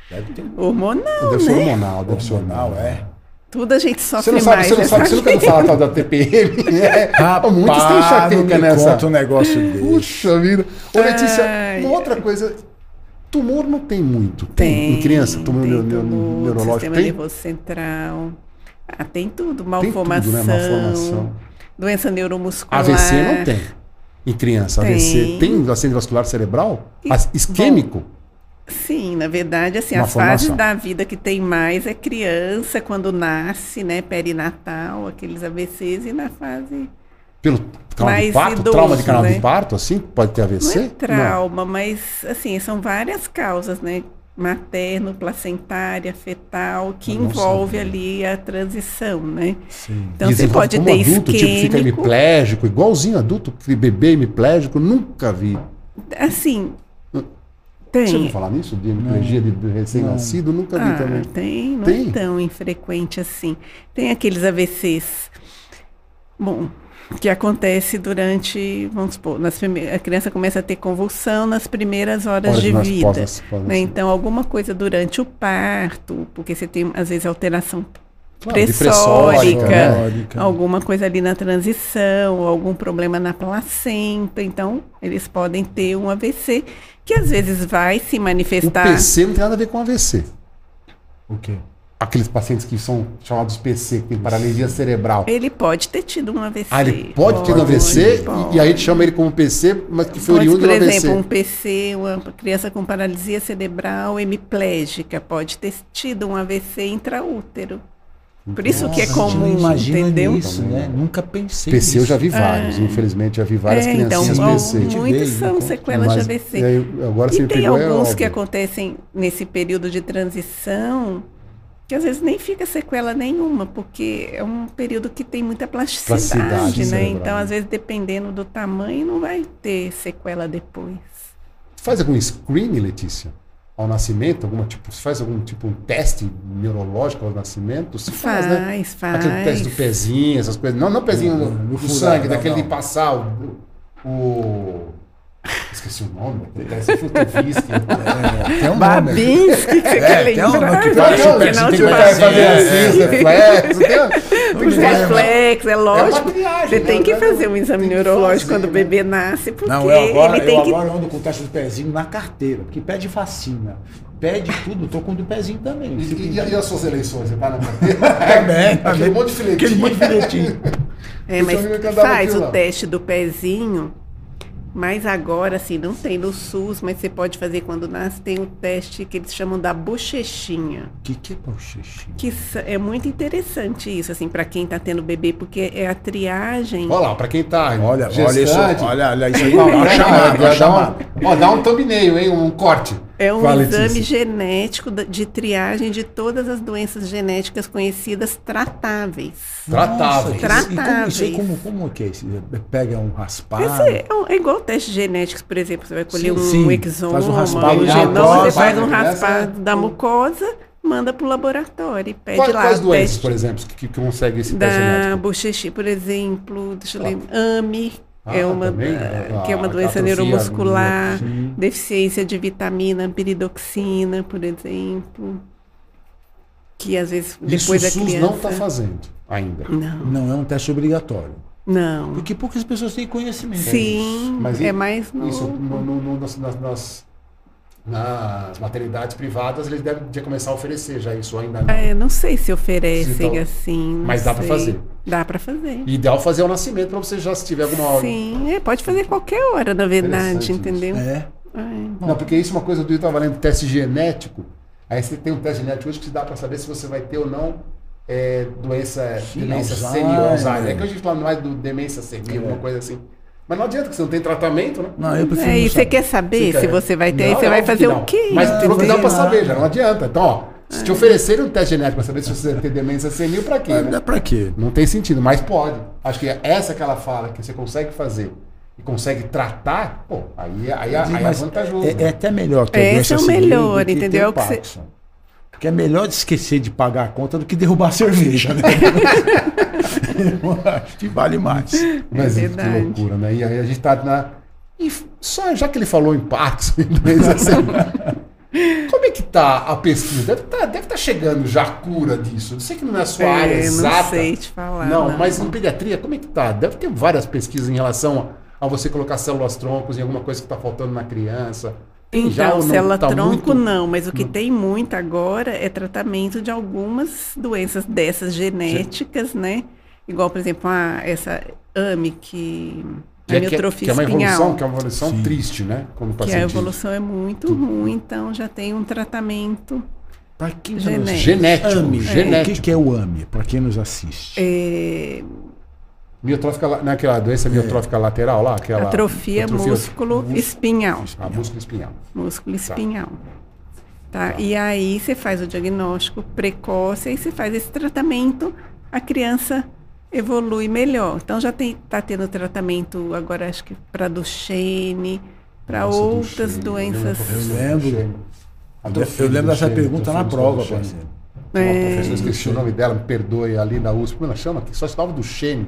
Deve ter
Hormonal,
Deve ser
né?
hormonal, deve ser
hormonal, é.
Tudo a gente
Você
sofre
não sabe,
mais.
você não
né,
sabe, você nunca falar tal da TPM? É, muitos têm enxaqueca nessa.
conta um negócio desse.
Puxa vida. Ô, Letícia,
Ai.
uma outra coisa. Tumor não tem muito.
Tem.
Em criança, tumor
tem
neu- neu-
tumor,
neurológico
sistema
tem?
nervoso central. Ah, tem tudo.
Tem tudo,
Malformação.
né? Malformação.
Doença neuromuscular.
AVC não tem. Em criança,
Tem.
AVC tem acidente vascular cerebral?
E-
Isquêmico?
Sim, na verdade, assim,
Uma
as fases
formação.
da vida que tem mais é criança, quando nasce, né, perinatal, aqueles AVCs, e na fase...
Pelo canal de
Mais
parto?
idoso,
trauma de canal de
né?
parto, assim? Pode ter AVC?
Não é trauma, mas, assim, são várias causas, né? Materno, placentária, fetal, que
não
envolve
sabia.
ali a transição, né?
Sim.
Então
Dizem
você pode
como
ter
adulto, tipo, fica
isquêmico.
hemiplégico, igualzinho adulto, que bebê hemiplégico, nunca vi.
Assim,
Você ouviu
tem.
falar nisso? De hemiplegia de recém-nascido? Nunca vi
Ah,
também.
tem, não
Tem?
é tão infrequente assim. Tem aqueles AVCs, bom, que acontece durante, vamos supor, a criança começa a ter convulsão nas primeiras horas
Horas
de
nas
vida.
pós- pós-
né? Então, alguma coisa durante o parto, porque você tem, às vezes, alteração
Claro,
pressórica,
né?
alguma coisa ali na transição, algum problema na placenta. Então, eles podem ter um AVC, que às vezes vai se
O
manifestar.
PC não tem nada a ver com AVC.
O quê?
Aqueles pacientes que são chamados PC, que tem paralisia cerebral.
Ele pode ter tido um AVC.
Ah, ele pode ter um AVC
pode.
e, e aí a gente chama ele como PC, mas que foi
Pode,
oriundo
por
do AVC.
exemplo, um PC, uma criança com paralisia cerebral hemiplégica, pode ter tido um AVC intraútero. Por isso que é
Nossa, gente não
comum,
imagina
entendeu?
Isso, né? Nunca pensei
PC eu
nisso.
já vi vários, infelizmente já vi várias
É, então,
criancinhas
al-
PC.
muitos são
né?
sequelas
Mas,
de AVC.
e aí, agora
E tem
pegou, é
alguns que
óbvio.
acontecem nesse período de transição que às vezes nem fica sequela nenhuma, porque é um período que tem muita plasticidade,
Plasticidade
né?
cerebral.
Então, às vezes, dependendo do tamanho, não vai ter sequela depois.
Faz algum screening, Letícia? Ao nascimento? Alguma, tipo, você faz algum tipo um teste neurológico ao nascimento? Se faz, né?
Faz, faz.
Aquele teste do pezinho, essas coisas. Não, não pezinho
No-
do,
no furado,
sangue,
não,
daquele
não.
de passar o. o- Esqueci o nome. Parece Frutovisc.
É, tem um nome.
Babinski, que você quer
tem um
lembrar?
nome que
não,
o
tem
não
que
te
vai
faz
fazer
assim,
os reflexos. tem- tem
Os reflexos, é lógico.
uma triagem,
você
né?
tem que
é-
fazer um exame
tem
neurológico
fazer,
quando o
né?
bebê nasce, porque
Não, eu agora,
ele tem
eu
que.
agora ando com o teste do pezinho na carteira, porque pede fascina. Pede tudo, tô com o do pezinho também.
E, e- e as suas eleições? Você tá na carteira?
Também,
Aquele monte de filetinho.
Aquele monte de filetinho.
É, mas faz
aqui
o
lá.
teste do pezinho, mas agora, assim, não tem no SUS, mas você pode fazer quando nasce, tem o teste que eles chamam da bochechinha.
O que, que é bochechinho?
Que é muito interessante isso, assim, para quem tá tendo bebê, porque é a triagem.
Olha lá, pra quem tá
Olha, olha isso, olha, olha isso aí.
Ó,
Ó,
dá,
chamado,
dá,
ó,
um, dá um thumbnail, hein? Um corte.
É um
Fala,
exame
Letícia.
genético de triagem de todas as doenças genéticas conhecidas tratáveis.
Tratáveis.
Nossa, e- como, isso aí,
Tratáveis.
como, como que é isso? Pega um raspado.
É, um- é igual testes genéticos, por exemplo, você vai colher
Sim,
um
sim.
exoma,
Faz um
um,
raspado
da
genoma, você faz um
começa-
raspado da mucosa, manda para o laboratório e pede
Quais,
lá
quais
o
doenças,
teste
por exemplo, que, que consegue esse teste
da
genético?
bochecha, por exemplo, deixa eu
Ah.
lembrar, AMI,
Ah,
é uma,
também?
ah,
Ah,
que é uma
a
doença
atrofia
neuromuscular,
Sim.
deficiência de vitamina piridoxina, por exemplo, que às vezes
Isso
depois
o
da
SUS
criança...
não está fazendo ainda.
Não,
Não é um teste obrigatório.
Não.
Porque poucas pessoas têm conhecimento.
Sim,
Mas
é mais no...
Isso, no, no- no- nas, nas- nas- nas maternidades privadas, eles devem já começar a oferecer já isso ainda não.
É, não sei se oferecem
Então,
assim.
mas dá pra
sei.
fazer.
Dá pra fazer.
Ideal fazer ao nascimento para você já se tiver alguma hora.
Sim, é, pode fazer qualquer hora, na verdade, entendeu?
É.
É.
Não, porque isso é uma coisa do eu estava lendo teste genético. Aí você tem um teste genético hoje que dá para saber se você vai ter ou não é, doença,
Sim,
demência
Alzheimer.
senil, Alzheimer. É que a gente fala mais do demência senil,
É.
alguma coisa assim. Mas não adianta, que você não tem tratamento, né?
Não, eu prefiro
É,
não
e você quer saber
Você
se
quer?
você vai ter, aí
Não,
você
é
vai fazer
que não.
o quê?
Mas
entendeu?
não dá para saber, já não adianta. Então, ó, se te oferecerem um teste genético para saber se você vai ter demência senil, para quê? Né?
Dá pra quê?
Não tem sentido, mas pode. Acho que essa que ela fala, que você consegue fazer e consegue tratar, pô, aí, aí, aí, é
Mas
vantajoso.
é, é até melhor ter
Esse
doença
é o melhor,
que
entendeu?
o
Que você-
Porque é melhor esquecer de pagar a conta do que derrubar a cerveja, né? Eu acho que vale mais.
Mas
É
que loucura, né? E aí a gente tá na. E só já que ele falou em doença assim, como é que tá a pesquisa? Deve estar deve tá chegando já a cura disso. Eu sei que não é a sua área
É,
exata.
não sei te falar.
Não, mas em pediatria, como é que tá? Deve ter várias pesquisas em relação a, a você colocar células troncos em alguma coisa que está faltando na criança.
Então,
ou não?
célula
Tá
tronco
muito-
não, mas o que tem muito agora é tratamento de algumas doenças dessas genéticas, né? Igual, por exemplo, a, essa AMI, que
Que
a
é, que, é,
miotrofia
que é uma evolução, que é uma evolução
Sim.
triste, né? Como
que a
diz.
evolução é muito ruim, então já tem um tratamento
Pra quem tá
Genético.
Genético.
AMI.
Genético.
O que, que é o AMI? Para quem nos assiste.
é,
Miotrófica, não é aquela doença miotrófica lateral lá? Aquela
atrofia,
atrofia-
músculo espinhal.
Ah, músculo espinhal.
músculo espinhal. Tá? E aí você faz o diagnóstico precoce e você faz esse tratamento, a criança evolui melhor. Então já tem tá tendo tratamento agora acho que para Duchenne, para outras
Duchenne,
doenças.
Eu lembro.
Duchenne. Atrofia
Eu lembro dessa
Duchenne,
pergunta na prova,
Duchenne.
parceiro.
Tinha uma
É.
professora, esqueci o nome dela, me perdoe, ali da USP. Como ela chama? Que só estava do Xene.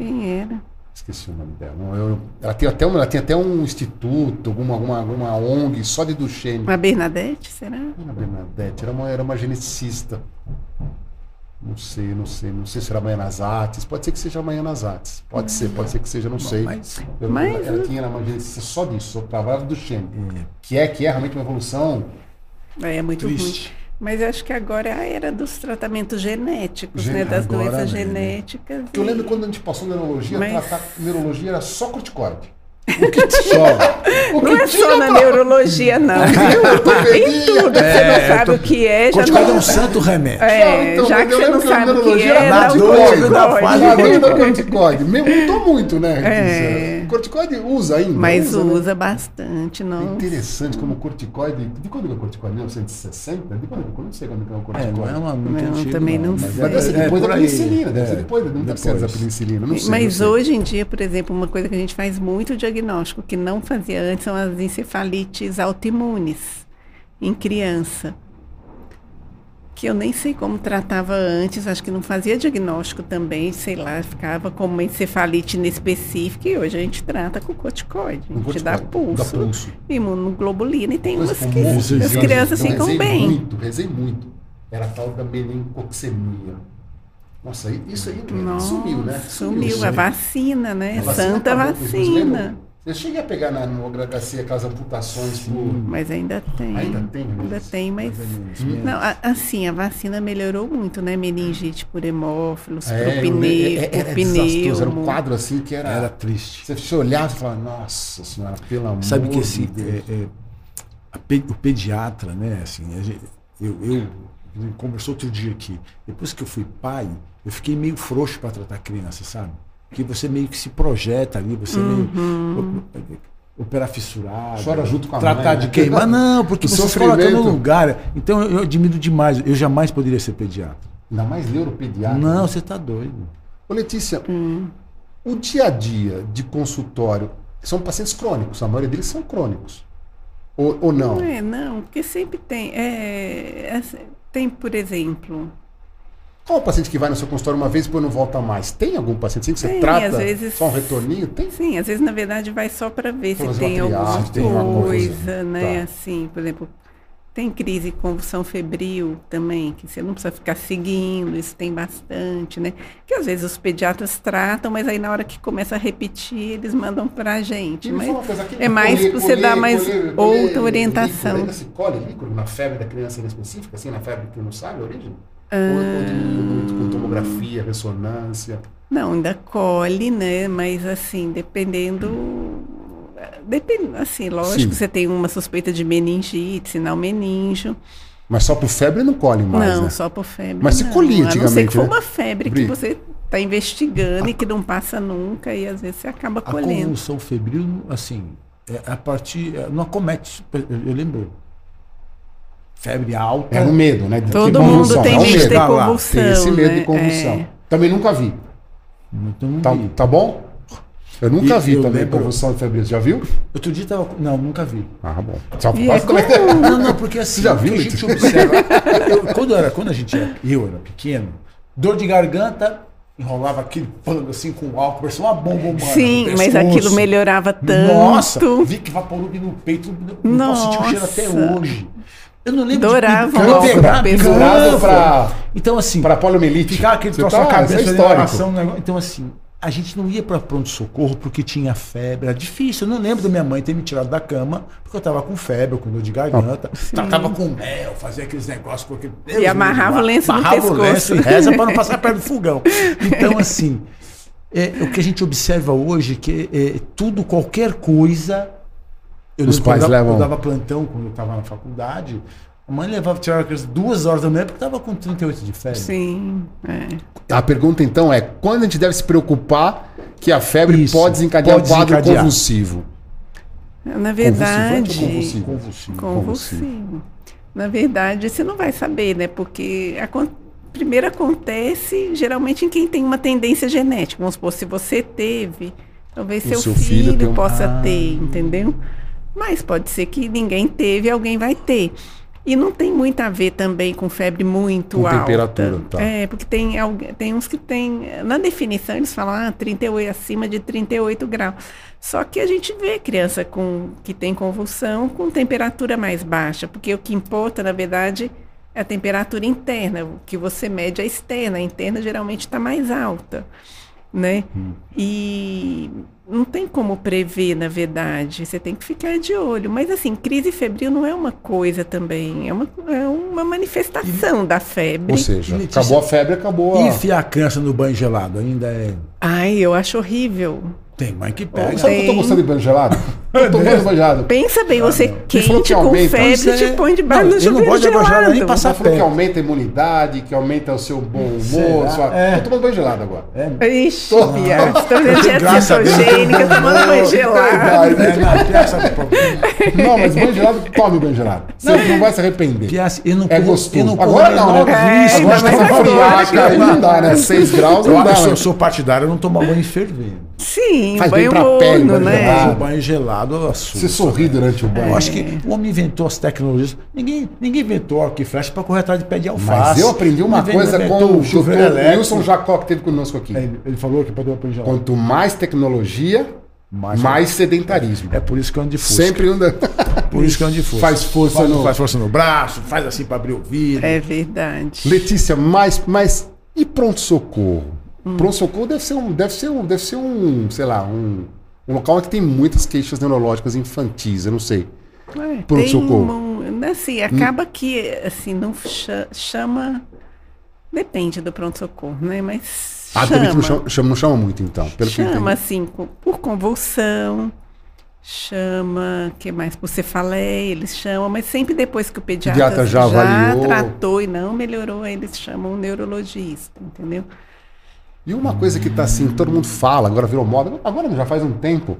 Quem era?
Esqueci o nome dela. Não, eu- ela, tinha até um, ela tinha até um instituto, alguma, alguma, alguma ONG só de Duchenne.
Uma Bernadette, será?
Era Bernadette, era uma, era uma geneticista. Não sei, não sei. Não sei se era amanhã nas artes. Pode ser que seja amanhã nas artes. Pode ser, pode ser que seja, não sei.
Mas
Eu-
Mas-
ela, tinha uma geneticista só disso, só trabalhava do Duchenne.
é,
Que é, que é realmente uma evolução
É, é muito ruim. Mas eu acho que agora é a era dos tratamentos genéticos,
Gen-
né? Das
agora,
doenças
né?
genéticas.
Porque eu
e-
lembro quando a gente passou neurologia,
Mas-
tratar neurologia era só corticoide. O que só. O
Não
que
é só na
pra-
neurologia, não, viu? Em tudo. Você
É,
não sabe
eu
o que é, já
Corticoide é
não
um santo remédio.
É,
Então,
já que você não sabe o que é,
na dor,
na fase
Já
do
veio da
corticoide.
corticoide. Meu, mudou muito, né?
É.
O corticoide usa ainda.
Mas
né?
usa bastante,
É
não.
interessante como o corticoide. De quando que é o corticoide? 1960? De quando eu não sei quando é o
É,
corticoide.
não é uma muito
Não,
antigo,
também não
mas
sei.
Mas deve ser
é
depois
por
da penicilina, deve ser
É,
depois, não deve ser da penicilina, não sei.
Mas
não sei.
hoje em dia, por exemplo, uma coisa que a gente faz muito diagnóstico, que não fazia antes, são as encefalites autoimunes em criança. Que eu nem sei como tratava antes, acho que não fazia diagnóstico também, sei lá, ficava como uma encefalite inespecífica e hoje a gente trata com corticoide. A
Com
gente dá
corticoide,
pulso,
dá pulso.
imunoglobulina e tem
Coisa
umas que
vocês
as crianças ficam
rezei
bem.
muito, rezei muito. Era a tal da menincoxemia. Nossa, isso aí
Nossa,
sumiu, né?
Sumiu, a vacina, né?
A vacina
Santa
acabou com
vacina.
Eu cheguei a pegar na, no HC aquelas amputações por...
Mas ainda tem.
Ainda tem, né?
Ainda tem, mas.
Hum.
Não, a- assim, a vacina melhorou muito, né? Meningite por hemófilos,
É,
por
eu
pneu,
é-
por
era desastroso, era um quadro assim que era...
Era triste.
Você se olhava e falava, nossa senhora, pelo amor
Sabe que
de
esse,
Deus.
é, é, pe- o pediatra, né, assim, gente- eu, eu, conversou outro dia aqui, depois que eu fui pai, eu fiquei meio frouxo para tratar criança, sabe? Porque você meio que se projeta ali, você meio
Uhum.
o- operar fissurado,
Chora junto com a
tratar
mãe,
de
né?
queimar, não, porque
O
você se coloca no lugar. Então eu, eu admiro demais, eu jamais poderia ser pediatra.
Ainda mais neuropediatra.
Não, você tá doido.
Ô Letícia,
Hum.
o dia a dia de consultório são pacientes crônicos, a maioria deles são crônicos. Ou, ou não?
Não é, não, porque sempre tem. É, assim, tem, por exemplo.
Qual o paciente que vai no seu consultório uma vez e depois não volta mais? Tem algum paciente assim que você trata
às vezes-
só um retorninho? Tem?
Sim, às vezes, na verdade, vai só para ver se tem
uma
alguma
tem alguma
coisa,
coisa.
né?
Tá.
Assim, por exemplo, tem crise de convulsão febril também, que você não precisa ficar seguindo, isso tem bastante, né? Que às vezes os pediatras tratam, mas aí na hora que começa a repetir, eles mandam pra gente.
E me
Mas
coisa,
é mais pra você dar mais
colher-
outra
colher
orientação.
líquido, ainda se colhe líquido na febre da criança em específico, assim, na febre que não sabe a origem? Ou, ou de- com tomografia, ressonância?
Não, ainda colhe, né? Mas assim, dependendo. Depende, assim, lógico,
Sim.
você tem uma suspeita de meningite, sinal meninjo.
Mas só por febre não colhe mais,
não,
né?
só por febre.
Mas se colhia
A não ser
antigamente,
que for
né?
uma febre que você está investigando e que não passa nunca, e às vezes você acaba
A
colhendo.
convulsão febril, assim, é a partir. é, Não acomete. Eu lembro. Febre alta.
É no medo, né? de
Todo mundo tem
é um
medo de ter
Tá lá,
convulsão.
Tem esse medo
né?
de convulsão.
É.
Também nunca vi.
Não
Tá,
vi.
tá bom? Eu nunca
E
vi
eu
também
lembro-
convulsão febril. Já viu?
Outro dia tava. Não, nunca vi.
Ah, bom. Só
E é
como é é?
Não, não, porque assim,
já viu,
a gente observa. eu- quando, era, quando a gente era, eu era pequeno, dor de garganta, enrolava aquele pano assim com álcool, parecia uma bomba humana.
Sim,
no
mas aquilo melhorava tanto.
Nossa, vi que vaporub no peito, não posso sentir o cheiro até hoje. Eu não lembro
Douravam
de
logo
pegar,
cânfora. pra,
Então assim,
pra poliomielite.
ficar aquele troço
tá-
na cabeça,
é
um negócio. Então, assim, a gente não ia para pronto-socorro porque tinha febre. Era difícil. Eu não lembro da minha mãe ter me tirado da cama porque eu tava com febre, com dor de garganta. Tratava com mel, fazia aqueles negócios com aquele. Deus
E amarrava o lenço no
amarrava o
pescoço.
lenço e reza para não passar perto do fogão. Então, assim, é, o que a gente observa hoje é que é, tudo, qualquer coisa. Eu
Os pais
eu,
levam-
eu dava plantão quando eu estava na faculdade. A mãe levava tirar aquelas duas horas da manhã porque estava com 38 de febre.
Sim, é.
A pergunta então é: quando a gente deve se preocupar que a febre
Isso,
pode desencadear
pode
um quadro
desencadear.
convulsivo?
Na verdade.
convulsivo?
Convulsivo.
Convulsivo. Na verdade, você não vai saber, né? Porque primeiro acontece geralmente em quem tem uma tendência genética. Vamos supor, se você teve, talvez
O
seu,
seu
filho,
filho um-
possa
Ah.
ter, entendeu? Mas pode ser que ninguém teve alguém vai ter. E não tem muito a ver também com febre muito
Com
alta.
temperatura, tá.
É, porque tem, tem uns que tem. Na definição, eles falam ah, 38, acima de 38 graus. Só que a gente vê criança com, que tem convulsão com temperatura mais baixa, porque o que importa, na verdade, é a temperatura interna. O que você mede é a externa. A interna geralmente está mais alta. Né? E não tem como prever, na verdade. Você tem que ficar de olho. Mas, assim, crise febril não é uma coisa também. É uma, é uma manifestação da febre.
Ou seja,
Letícia,
acabou a febre, acabou
E
a.
enfiar a criança no banho gelado ainda é.
Ai, eu acho horrível.
Tem mãe que pega.
Sabe que eu tô gostando de banho gelado? Eu tô tomando banho gelado.
Pensa bem, você
falou
quente
que
com febre
é.
te põe debaixo
Não,
do
eu não
chuveiro
gosto de água gelada nem
gelado.
passar
Você falou que aumenta a imunidade, que aumenta o seu bom humor. Sua...
É.
Tô tomando banho gelado agora.
É,
Ixi, viado, estou vendo dieta
Graças a Deus.
cetogênica, tomando banho gelado.
é, não, o problema?
Não, mas banho gelado, tome banho gelado. Você não, vai se arrepender.
Eu não
É gostoso.
eu
Agora não, né?
É,
Isso,
Agora tá
agora
friaca, não dá, né? 6 graus
Eu,
não dá.
eu sou,
né?
sou partidário, eu não tomo banho fervendo.
Sim,
Faz bem pra pele,
morno,
banho
né?
gelado.
O banho gelado assusta.
Você sorri durante o banho.
Eu acho que o homem inventou as tecnologias. Ninguém, ninguém inventou arco e flecha para correr atrás de pé de alface.
Mas eu aprendi uma
Ninguém
coisa com o
elétrico.
Wilson Jacó, que esteve conosco aqui.
Ele, ele falou que pode banho gelado.
Quanto mais tecnologia,
Mais-
mais, sedentarismo.
É por isso que eu ando de fusca.
Sempre anda.
Por isso que eu ando de fusca.
Faz força
faz,
no-
faz força no braço, faz assim para abrir o vidro.
É verdade.
Letícia, mas, mas e pronto-socorro? Pronto-socorro deve ser um, deve ser um, deve ser um, sei lá, um, um local onde tem muitas queixas neurológicas infantis, eu não sei.
É,
Pronto-socorro.
um- assim, acaba que assim não cha- chama depende do pronto socorro, né? Mas
Ah, não
chama,
chama, chama- não chama muito então, pelo que
chama assim por convulsão, chama que mais por cefaleia, eles chamam, mas sempre depois que o pediatra,
Pediatra já avaliou.
tratou e não melhorou, eles chamam um neurologista, entendeu?
E uma coisa que tá assim, todo mundo fala, agora virou moda, agora já faz um tempo,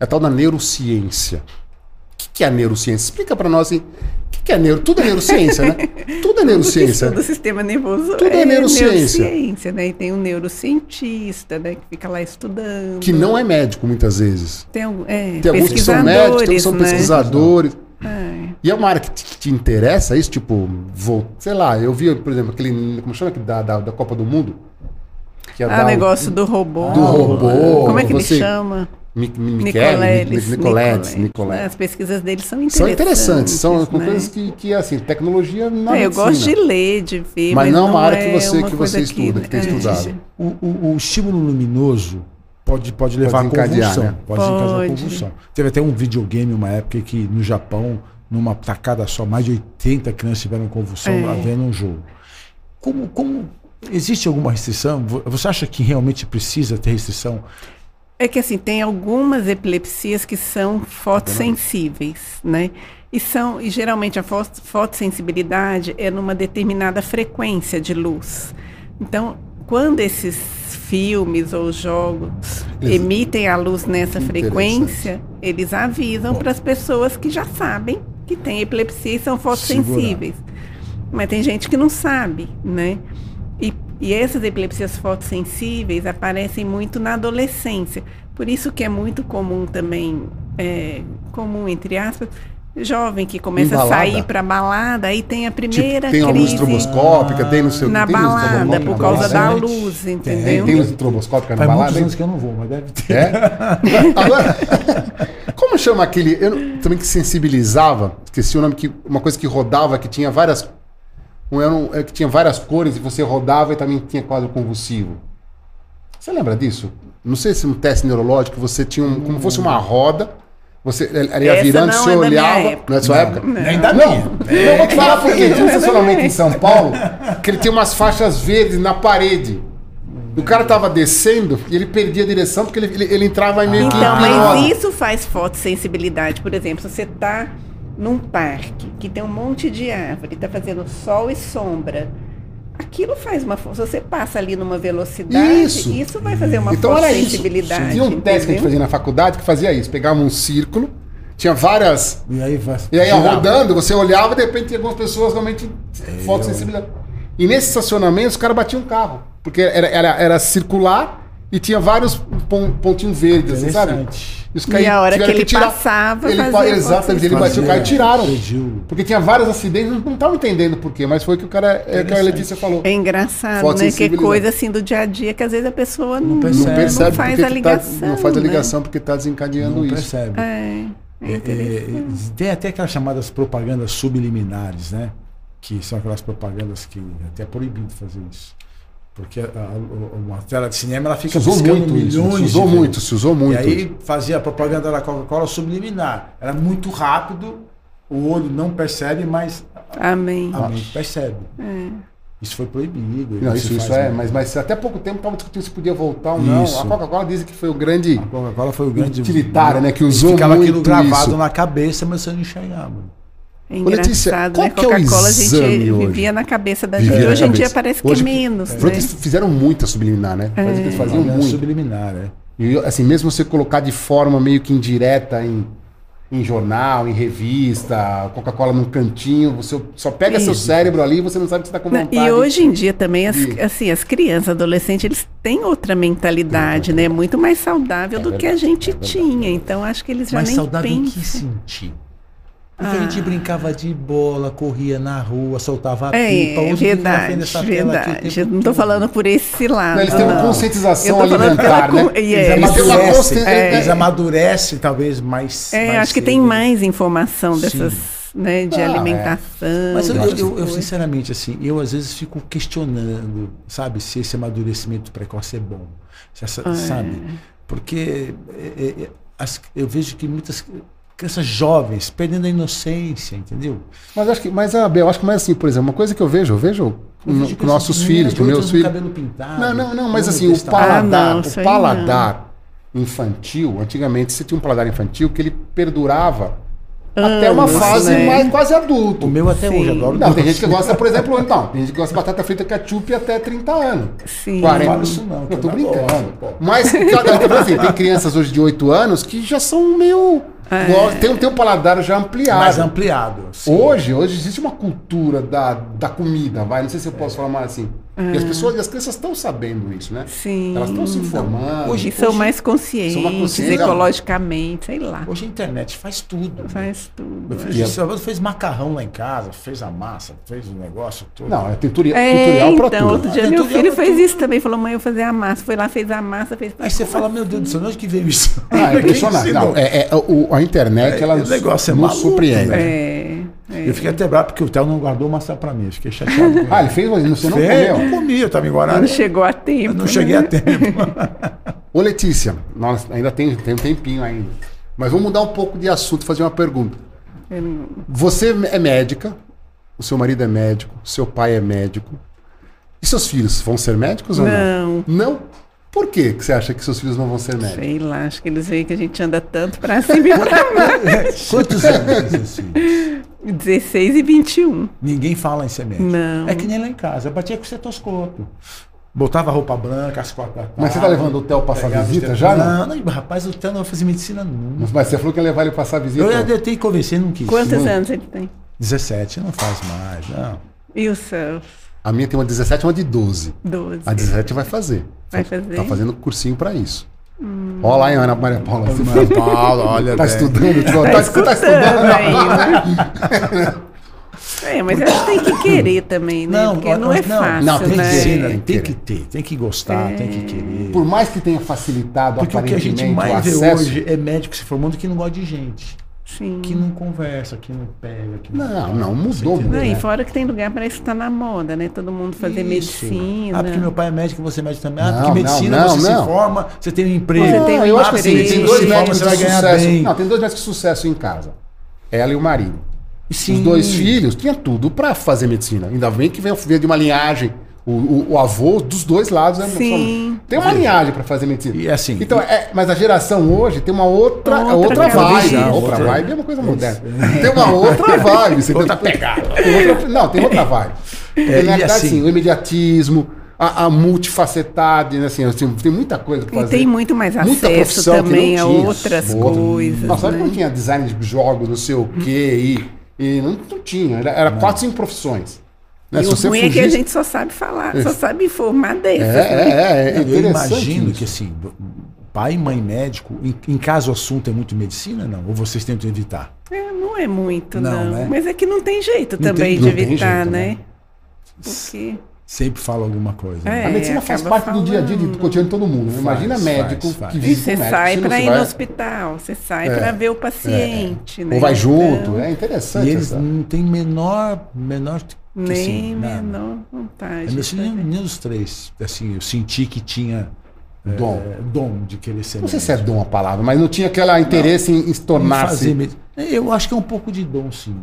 é a tal da neurociência. O que, que é a neurociência? Explica pra nós assim, o que, que é neuro? Tudo é neurociência, né? Tudo é neurociência.
Tudo que estuda o sistema nervoso
Tudo é neurociência.
neurociência, né? E tem um neurocientista, né, que fica lá estudando.
Que não é médico muitas vezes.
Tem, é,
Tem alguns que são médicos, tem que são
né?
pesquisadores.
É.
E é uma área que te, que te interessa isso? Tipo, vou, sei lá, eu vi, por exemplo, aquele. Como chama aquele da, da, da Copa do Mundo? Que é
Ah,
o-
negócio do robô.
do robô.
Como é que
você-
ele chama?
Mi, mi,
Nicoleles.
Nicoletes,
Nicoletes. As pesquisas dele são interessantes.
São interessantes, são
né?
coisas que, que, assim, tecnologia na
É, eu gosto de ler, de ver,
Mas
mas,
não é uma área que
é
você-
uma
que você estuda, que tem
é,
estudado.
O, o- o estímulo luminoso pode, pode levar a
desencadear,
convulsão.
né?
Pode desencadear a
Pode.
convulsão. Teve até um videogame uma época que no Japão, numa tacada só, mais de 80 crianças tiveram convulsão
É.
lá vendo um jogo. Como, como existe alguma restrição? Vo- Você acha que realmente precisa ter restrição?
É que assim, tem algumas epilepsias que são fotossensíveis, né? E são, e geralmente a fo- fotossensibilidade é numa determinada frequência de luz. Então, quando esses filmes ou jogos
Ex-
emitem a luz nessa frequência, eles avisam para as pessoas que já sabem que tem epilepsia e são fotossensíveis. Mas tem gente que não sabe, né? E, essas epilepsias fotossensíveis aparecem muito na adolescência. Por isso que é muito comum também, é, comum entre aspas, jovem que começa a sair para balada, aí tem a primeira
Tipo, tem uma luz
crise
estroboscópica, tem no seu
na
tem luz
balada por causa da luz,
Tem,
entendeu?
tem luz estroboscópica na
Faz
balada?
muitos
hein?
anos que eu não vou, mas deve ter.
É? Agora, como chama aquele. Eu também que sensibilizava, esqueci o nome, que, uma coisa que rodava, que tinha várias. Um, era um- é que tinha várias cores e você rodava e também tinha quadro convulsivo. Você lembra disso? Não sei se um teste neurológico, você tinha um, como fosse uma roda, você ela ia
Essa
virando,
não
você
é
olhava. Não é sua época?
Nem da
Não,
minha.
eu vou te falar porque tinha um estacionamento em São Paulo que ele tinha umas faixas verdes na parede. O cara tava descendo e ele perdia a direção porque ele, ele, ele entrava meio que
Então, mas isso faz fotossensibilidade. Por exemplo, se você está num parque que tem um monte de árvore, está fazendo sol e sombra, aquilo faz uma força. Se você passa ali numa velocidade,
Isso.
isso, vai fazer uma
Então era isso.
fotossensibilidade.
Tinha um teste que a gente fazia na faculdade que fazia isso. Pegava um círculo, tinha várias.
E aí vai.
E aí
girava.
rodando, você olhava e de repente tinha algumas pessoas realmente fotossensibilidade. E nesse estacionamento os caras batiam um carro. Porque era, era, era circular e tinha vários pon- pontinhos verdes, assim, sabe? Os
E a hora que ele
tirar-
passava,
ele, pa-
fazia
Exatamente, ele batia o carro e tiraram. Porque tinha vários acidentes, não estavam entendendo por quê, mas foi o que o cara, é, que a Letícia falou.
É engraçado, né? Que é coisa assim do dia a dia que às vezes a pessoa não,
percebe.
Não percebe
faz
porque
a
que
ligação.
tá, não faz a
né?
ligação porque está desencadeando
Não
isso.
percebe.
É, é
É, é, tem até aquelas chamadas propagandas subliminares, né? Que são aquelas propagandas que até é proibido fazer isso. Porque a- a- uma tela de cinema ela
Se
fica
usou
piscando
muito isso,
milhões
se usou muito, se usou muito.
E aí fazia a propaganda da Coca-Cola subliminar. Era muito rápido, o olho não percebe, mas
Amém.
a mente percebe. Isso foi proibido.
Não,
se
isso, isso é, mas, mas até pouco tempo estava discutindo se podia voltar ou não.
Isso.
A Coca-Cola dizem que foi o grande
A Coca-Cola foi o grande.
utilitário, né? Que usou
Ficava aquilo
muito
gravado
isso.
na cabeça, mas você não enxergava.
É
Letícia,
engraçado,
qual
né?
que é o
Coca-Cola a gente
exame hoje?
vivia na cabeça da
Vivia
gente. Hoje em dia parece que
Hoje
é
que-
menos,
Foi
né?
que eles fizeram muita subliminar, né? Que eles faziam muito.
subliminar, né?
E assim, mesmo você colocar de forma meio que indireta em, em jornal, em revista, Coca-Cola num cantinho, você só pega seu
Isso.
cérebro ali e você não sabe se está com
Não,
vontade.
E hoje em dia também, as,
de-
assim, as crianças, adolescentes, eles têm outra mentalidade, né? Muito mais saudável
É
do que a
verdade,
gente
é verdade.
tinha. Então, acho que eles já
Mas
nem
saudável em que
pensam.
sentido? Porque a
Ah.
gente brincava de bola, corria na rua, soltava a
É,
pipa. Hoje frente
verdade,
aqui
verdade. Eu não tô
todo.
falando por esse lado.
Não, eles têm uma
não.
conscientização
Eu
alimentar,
pela
né?
Eles
é,
Eles
amadurecem,
é.
eles amadurecem talvez mais.
É,
mais
acho que tem
cedo.
mais informação
Sim.
dessas, né, de
Não, é.
alimentação.
Mas eu, eu- eu,
coisas.
sinceramente, assim, eu às vezes fico questionando, sabe, se esse amadurecimento precoce é bom. Se essa-
É.
Sabe? Porque é, é, é, as- eu vejo que muitas crianças jovens perdendo a inocência, entendeu?
Mas acho que, mas Abel, acho que mais assim, por exemplo, uma coisa que eu vejo, eu vejo
Eu
no-
vejo
com nossos filhos, com meus filhos.
cabelo pintado,
Não, não, não, mas assim, o paladar,
Ah, não,
o paladar infantil, antigamente você tinha um paladar infantil que ele perdurava até uma
Anos,
fase
né?
mais quase adulto.
O meu até
Sim.
hoje, adoro
Não, tem gente que gosta, por exemplo, então, tem gente que gosta de batata frita ketchup até 30 anos.
Sim.
40.
fala isso não,
eu tô
eu
brincando.
pô.
Mas assim, tem crianças hoje de 8 anos que já são meio.
É.
Tem, tem um paladar já ampliado.
mais ampliado. sim.
Hoje, hoje existe uma cultura da, da comida, vai. Não sei se eu posso falar mais assim. E as pessoas, e as crianças estão sabendo isso, né?
Sim.
Elas estão se informando.
Hoje-
E são mais conscientes,
são mais conscientes.
ecologicamente, sei lá.
Hoje a internet faz tudo.
Faz tudo.
Meu filho sábado fez macarrão lá em casa, fez a massa, fez o negócio todo.
Não, é tutorial,
É,
tutorial pra
então,
tudo.
outro dia
Ah,
meu filho fez
tudo.
isso também, falou, mãe, eu fazer a massa, foi lá, fez a massa, fez...
Aí você fala, meu Deus do céu, de onde que veio isso?
Ah, é impressionante. Não, é, é, o- a internet,
É,
ela
o negócio é
nos
maluco,
surpreende.
É, é.
Eu fiquei até bravo porque o Theo não guardou massa pra mim. Eu fiquei chateado.
Ah,
ele.
fez, mas você não
Fez,
comeu.
não comi, eu tava em
Não chegou a tempo.
Eu não cheguei
né?
a tempo.
Ô Letícia, nós ainda tem, tem um tempinho ainda. Mas vamos mudar um pouco de assunto, fazer uma pergunta. Você é médica, o seu marido é médico, seu pai é médico. E seus filhos vão ser médicos ou não?
Não.
Não? Por que você acha que seus filhos não vão ser médicos?
Sei lá, acho que eles veem que a gente anda tanto pra cima e pra baixo.
Quantos anos assim?
16 e 21.
Ninguém fala em médico.
Não.
É que nem lá em casa. Eu batia com estetoscópio. Botava roupa branca, as quatro da tarde.
Mas você tá levando o Theo passar visita já,
Não, não, rapaz, o Theo não vai fazer medicina nunca.
Mas você falou que ia levar ele passar visita.
Eu já tentei convencer, não quis.
Quantos
Não.
anos ele tem?
17, não faz mais, não.
E o seu?
A minha tem uma de 17 e uma de 12.
12.
A 17 vai fazer.
Vai fazer?
Tá fazendo cursinho pra isso. Olha lá, hein, Ana Maria Paula.
Ana Paula, olha
Tá
bem.
estudando? Tá,
Tá
tá estudando?
ainda. É, mas acho que tem que querer também, né?
Não,
Porque não é
não.
fácil,
Não, tem que
né?
ser.
Medicina,
Tem
tem,
que
que ter, tem que gostar, tem que querer.
Por mais que tenha facilitado
Porque o que a gente
aparentemente
mais
o
vê
acesso.
hoje é médico se formando que não gosta de gente.
Sim.
Que não conversa, que não pega. Que
Não, não, mudou
Você
muito.
Não,
entendeu?
e fora que tem lugar para isso tá na moda, né? Todo mundo fazer
Isso.
medicina.
Ah, porque meu pai é médico, você é médico também. Ah,
Não,
porque medicina
não,
você
não.
se forma, você tem um emprego.
Você tem um
eu acho que assim, tem dois
forma,
médicos
você
de
vai ganhar
sucesso.
bem.
Não, tem dois médicos de sucesso em casa. Ela e o marido.
Sim.
Os dois filhos tinham tudo pra fazer medicina. Ainda bem que veio de uma linhagem. O, o, o avô dos dois lados né?
Sim.
Tem uma linhagem pra fazer medicina.
E assim,
Então, é, mas a geração hoje tem uma outra,
Outra
outra, vibe. Outra
Outra-
vibe é uma coisa moderna. Tem uma outra vibe. Você
Outra
tem-
pegada.
tem outra- não, tem outra vibe.
É,
na
e
verdade,
assim-
assim, o imediatismo, a, a multifacetade, né, assim, assim, tem muita coisa pra
E
fazer.
tem muito mais
Muita
acesso também
não
a
tinha.
outras
Outra.
coisas.
Nossa,
né?
não tinha design de jogos, não sei o quê, e, e não, não tinha. Era, era quatro, cinco profissões. Né?
E
Se
o
você
ruim é que a gente só sabe falar, só sabe informar dessas.
É,
né?
é, é, é
eu imagino
isso.
que assim, pai, mãe, médico, em, em caso o assunto é muito medicina, não? Ou vocês tentam evitar?
É, não é muito,
Não,
não.
né?
Mas é que não tem jeito
Não
também
tem-
de evitar,
jeito,
né?
né?
Porque.
Sempre fala alguma coisa.
É,
né?
A medicina faz parte do dia a dia, do
falando.
cotidiano de todo mundo. né?
Faz,
Imagina
faz,
médico
faz.
que
E
visita
você
médico.
sai para ir
vai-
no hospital, você sai
É,
para ver o paciente, né?
Ou vai junto,
Então,
é interessante.
E eles
essa-
não têm menor, menor que
Nem
assim, nada.
menor
É,
vontade.
filhos,
de fazer.
nenhum dos três, assim, eu senti que tinha é,
Dom.
dom de querer ser
Não sei se é dom a palavra, mas não tinha aquele interesse em, em se
Em
tornar-se.
fazer med- Eu acho que é um pouco de dom, sim.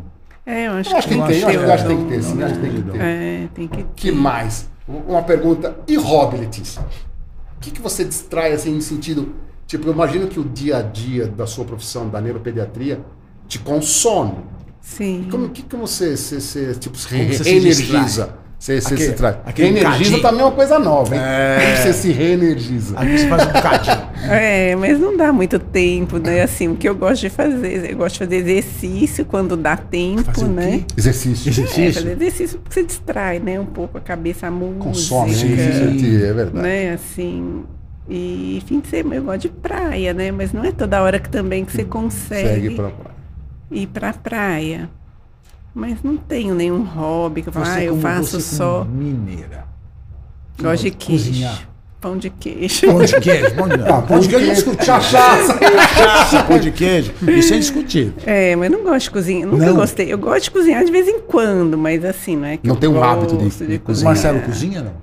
É, eu acho,
Eu acho que
que
tem, eu acho, eu acho que tem que ter,
Não,
sim.
não,
eu acho que tem que
não.
ter.
É, tem que
que mais? Uma pergunta. E hobby, Letícia? O que, que você distrai assim em sentido. Tipo, eu imagino que o dia a dia da sua profissão, da neuropediatria, te consome.
Sim.
Como que, que você, você, você, tipo, se
Como você se
reenergiza?
distrai?
Você, você
Aquele-
se traz. Reenergiza
bocadinho.
também é uma coisa nova, hein?
É.
Você se reenergiza?
Aí você faz um bocadinho.
É, mas não dá muito tempo, né? Assim, o que eu gosto de fazer, eu gosto de fazer exercício quando dá tempo,
Fazer o
né?
quê?
Exercício.
É,
Exercício?
fazer exercício porque você distrai, né? Um pouco a cabeça, a música.
Consome,
Sim.
né? é verdade.
né? Assim. E fim de semana eu gosto de praia, né? Mas não é toda hora que também que você consegue
Segue pra praia.
Ir pra praia. Mas não tenho nenhum hobby que eu falo, ah, eu faço
você
só.
como Mineira.
Gosto de queijo.
cozinhar.
Pão de queijo.
Pão de queijo, pão de,
Ah,
pão de queijo é discutível.
Cachaça!
Cachaça, pão de queijo, isso é discutível.
É, mas não gosto de cozinhar. Nunca
Não?
gostei. Eu gosto de cozinhar de vez em quando, mas assim, não é que
Não
eu
tem um hábito de-
gosto
de
O
cozinhar.
Marcelo cozinha, não?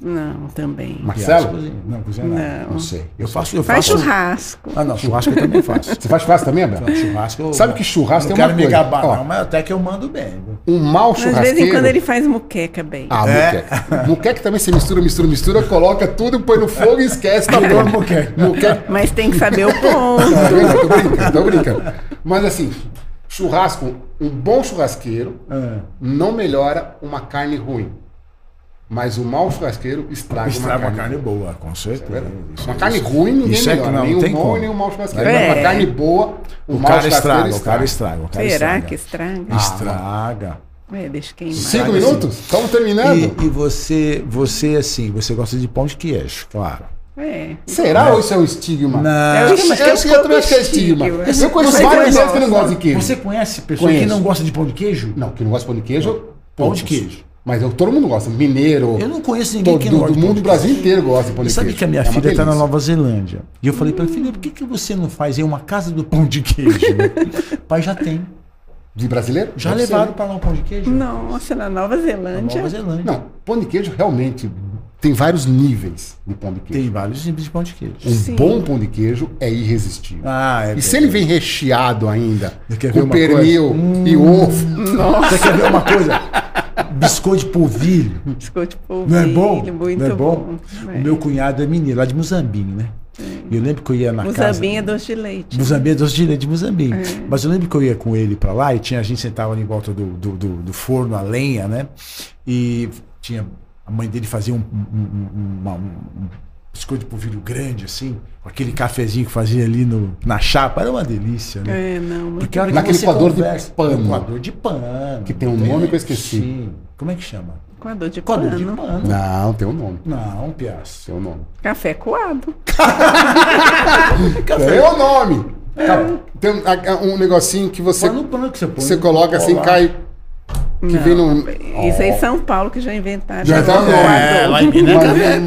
Não, também.
Marcelo?
Cozinha. Não, cozinha não.
Não.
Não sei. Eu faço, eu
Faz
faço...
churrasco.
Ah, não, churrasco eu também faço.
Você faz churrasco também, Abel?
Não, churrasco eu...
Sabe que churrasco
não
tem uma
quero me
coisa,
gabar,
ó.
não, mas até que eu mando bem.
Um mau
Mas de vez em quando ele faz muqueca bem.
Ah,
É.
muqueca. Muqueca também você mistura, mistura, mistura, coloca tudo, põe no fogo e esquece. Tá
Virou
bom.
muqueca.
Muqueca.
Mas tem que saber o ponto.
Não, tô brincando, tô brincando. Mas assim, churrasco, um bom churrasqueiro
Ah,
não melhora uma carne ruim. Mas o mau churrasqueiro estraga,
Estraga
uma
uma
carne.
carne boa, com
É
certeza. Isso-
Uma carne
isso-
ruim ninguém
isso é que
melhora.
não
nem
tem
o bom
como.
e nem o mau churrasqueiro.
É.
Mas uma carne boa, o,
O
mau
cara
churrasqueiro
estraga, o cara estraga. O cara
Será
estraga.
que estraga?
Ah,
Estraga.
É, deixa queimar.
Cinco
Estraga,
minutos? Estamos terminando?
E, e você, você, assim, você gosta de pão de queijo, claro.
É.
Será ou isso é um estigma?
Não.
Eu
Eu,
acho que é um
eu também acho que é estigma. Eu conheço várias pessoas que não gostam de queijo.
Você conhece pessoa que não gosta de pão de queijo?
Não, que não gosta de pão de queijo,
Pão de queijo.
Mas eu, todo mundo gosta. Mineiro.
Eu não conheço ninguém
do,
que
do,
não gosta
do
de pão
mundo,
de
o Brasil
queijo.
inteiro gosta de pão
Você
de
sabe que a minha
É
filha está na. Nova Zelândia. E eu falei para ela, filha, por que, que você não faz aí uma casa do pão de queijo? Pai já tem.
De brasileiro?
Já
Deve
levaram para lá o pão de queijo?
Nossa, na Nova
Na
Zelândia.
Nova Zelândia.
Não, pão de queijo realmente tem vários níveis de pão de queijo.
Tem vários tipos de pão de queijo.
Um
Sim.
bom pão de queijo é irresistível.
Ah, é
e se ele vem recheado ainda,
Você quer ver
com
uma
pernil
coisa? Hum.
e ovo,
Você quer ver uma coisa? Biscoito de polvilho.
Biscoito de polvilho,
Não é bom?
muito
não é bom?
É.
O meu cunhado é mineiro, lá de Muzambinho, né? E eu lembro que eu ia na casa...
Muzambinha é doce de leite.
Muzambinho é doce de leite de Muzambinho. Mas eu lembro que eu ia com ele pra lá e tinha, a gente sentava ali em volta do, do, do- do forno, a lenha, né? E tinha. A mãe dele fazia um, um, um- uma- um biscoito de polvilho grande, assim, com aquele cafezinho que fazia ali no, na chapa. Era uma delícia, né?
É, não,
Porque a hora que
Naquele
você
coador de
conversa,
pano.
no coador de pano.
Que tem um nome que eu esqueci.
Sim. Como é que chama?
coador de
Coador de
pano.
pano.
não, tem um nome.
Não, Pias.
Tem um nome.
Café coado.
Tem um nome. Tá, Tem um, um negocinho que você,
Põe no pano que você põe.
você coloca assim, cai. Que vem no.
Isso aí em São Paulo que já inventaram.
Já tá-
coador.
É, lá em Minas
Mas-
é
é.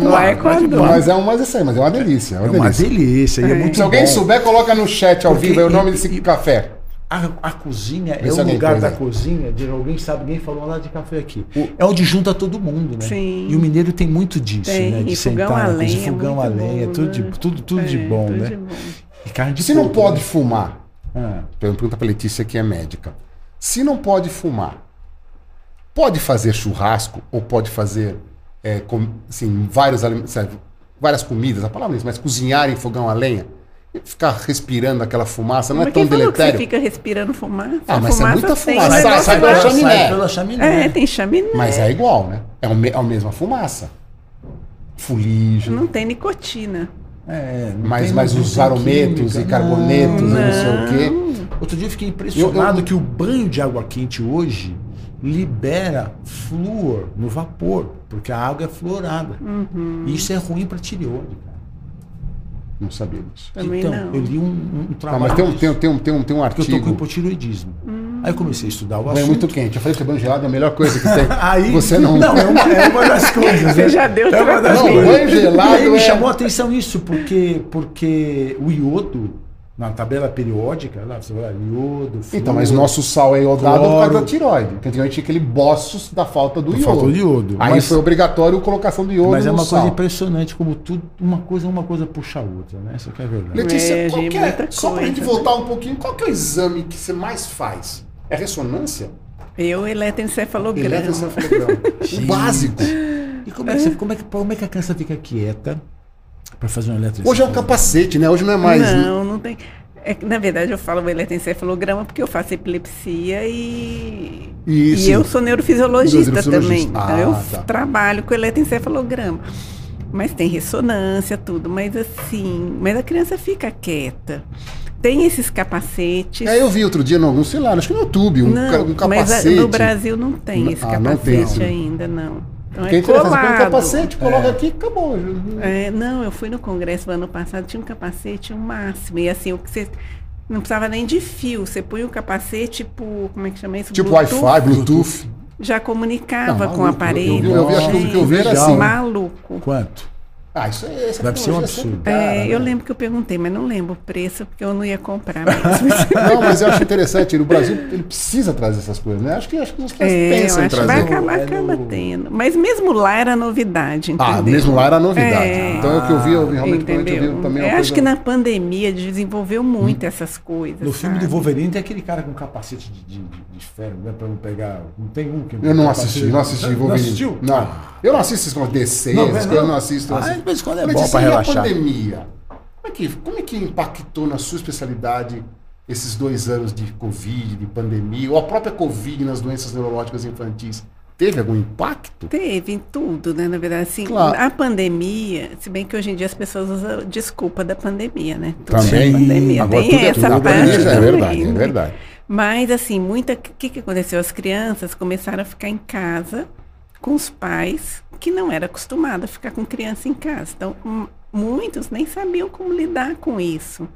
Mas é, um, mas é isso aí, mas é uma delícia. É uma
É uma
delícia.
delícia. E é muito
Se alguém
bom.
souber, coloca no chat ao
Porque-
vivo aí o nome desse
e-
café.
A, a cozinha é o lugar da cozinha, de alguém sabe, alguém falou lá de café aqui. É onde junta todo mundo, né?
Sim.
E o mineiro tem muito disso,
Tem,
né? De
e fogão
sentar
a
na cozinha,
lenha,
fogão a lenha,
bom,
tudo, de,
né?
tudo, tudo de
É,
bom,
tudo
né?
de bom.
E carne de
Se não
porco,
pode
né?
fumar,
Ah,
pergunta pra Letícia que é médica. Se não pode fumar, pode fazer churrasco ou pode fazer é, com- assim, vários alimentos, sabe, várias comidas, a palavra é isso, mas cozinhar em fogão a lenha, e ficar respirando aquela fumaça não
Mas
é tão
quem falou que você
deletério.
fica respirando fumaça?
Ah, mas é
fumaça
muita
tem
fumaça.
um
Sai- sai pela chaminé.
Sai pela chaminé.
É, tem chaminé.
Mas é igual, né? É o me- a mesma fumaça. Fuligem.
Não tem nicotina.
É,
Mas, mas os arometos
química,
e carbonetos
não.
e não sei o quê.
Outro dia eu fiquei impressionado
Eu- eu-
que o banho de água quente hoje libera flúor no vapor, porque a água é fluorada.
Uhum.
E isso é ruim para tireoide, cara.
Não sabia disso.
Também
então,
não.
eu li um, um
Ah,
trabalho.
mas tem um, tem, um- tem, um, tem, um, tem um
porque eu tô com
artigo.
hipotiroidismo.
Hum.
Aí eu comecei a estudar o
Banho
assunto.
muito quente. Eu falei que banho gelado é a melhor coisa que tem.
Aí,
Você não.
Não, é uma, é uma das coisas.
Você
né?
já deu
é uma das
Não,
coisas.
banho gelado
E aí me
é-
chamou a atenção isso, porque, porque o iodo, na tabela periódica, lá você vai, iodo,
Então, mas nosso sal é iodado por causa
Cloro.
da tiroide. Porque antigamente tinha aquele bossos da falta do
Por
iodo.
falta de iodo.
Aí
Mas-
foi obrigatório a colocação do iodo
Mas é uma
sal.
coisa impressionante como tudo, uma coisa, uma coisa puxa a outra, né? Isso que é verdade.
Letícia,
É,
qual é, só pra gente voltar um pouquinho, qual que é o exame que você mais faz? É ressonância?
Eu, eletroencefalograma.
Eletroencefalograma. o básico.
E como é, que você- como, é que, como é que a criança fica quieta para fazer um eletroencefalograma?
Hoje é um capacete, né? Hoje não é mais.
Não, não tem. É que, na verdade, eu falo eletroencefalograma porque eu faço epilepsia e.
Isso.
E eu sou neurofisiologista,
Neurofisiologista.
também. Então eu
Ah, tá.
trabalho com eletroencefalograma. Mas tem ressonância, tudo. Mas assim. Mas a criança fica quieta. Tem esses capacetes.
É, eu vi outro dia, no, sei lá, acho que no YouTube, um, ca-
não,
um
mas a-
capacete.
no Brasil não tem esse
Ah, não tem
capacete
esse.
ainda, não. Então
Quem
é
põe um capacete, coloca aqui acabou.
É, não, eu fui no congresso ano passado, tinha um capacete o máximo. E assim, o que você. Não precisava nem de fio. Você põe o capacete, tipo, como é que chama isso?
Tipo
Bluetooth,
Wi-Fi, Bluetooth.
Já comunicava
Não,
com o
maluco,
aparelho.
eu vi- eu vi, acho que o que eu vi era
assim.
Maluco.
Quanto?
Ah, isso é. Essa
Deve ser um
tecnologia
absurdo.
cara,
É,
né?
eu lembro que eu perguntei, mas não lembro o preço, porque eu não ia comprar mesmo.
Não, mas eu acho interessante. O Brasil ele precisa trazer essas coisas, né? Acho que, acho que os caras
É, eu
pensam em
que vai
trazer.
acabar,
É
acaba
no-
tendo. Mas mesmo lá era novidade, entendeu?
Ah, mesmo lá era novidade.
É.
Então é o que eu vi, eu vi realmente realmente eu
Entendeu?
vi também
eu
coisa...
acho que na pandemia desenvolveu muito essas coisas.
No filme do
sabe?
Wolverine tem aquele cara com capacete de, de, de, de ferro, né? Pra não pegar. Não tem um que.
Eu não
capacete-
assisti, não assisti
Não
Wolverine.
assistiu?
Não. Eu não assisto esses DC,
Não, não.
eu não assisto.
Ah, vez em quando é
Mas
bom pra
e
relaxar.
a pandemia? Como é, que, como é que impactou na sua especialidade esses dois anos de Covid, de pandemia, ou a própria Covid nas doenças neurológicas infantis? Teve algum impacto?
Teve em tudo, né? Na verdade, assim,
Claro.
a pandemia, se bem que hoje em dia as pessoas usam desculpa da pandemia, né? Tudo
Também.
é pandemia.
Agora
Tem
tudo é
essa
tudo é
parte
pandemia, é
também,
verdade, é
né?
verdade.
Mas, assim, muita. O que, que aconteceu? As crianças começaram a ficar em casa com os pais que não era acostumado a ficar com criança em casa. Então, muitos nem sabiam como lidar com isso.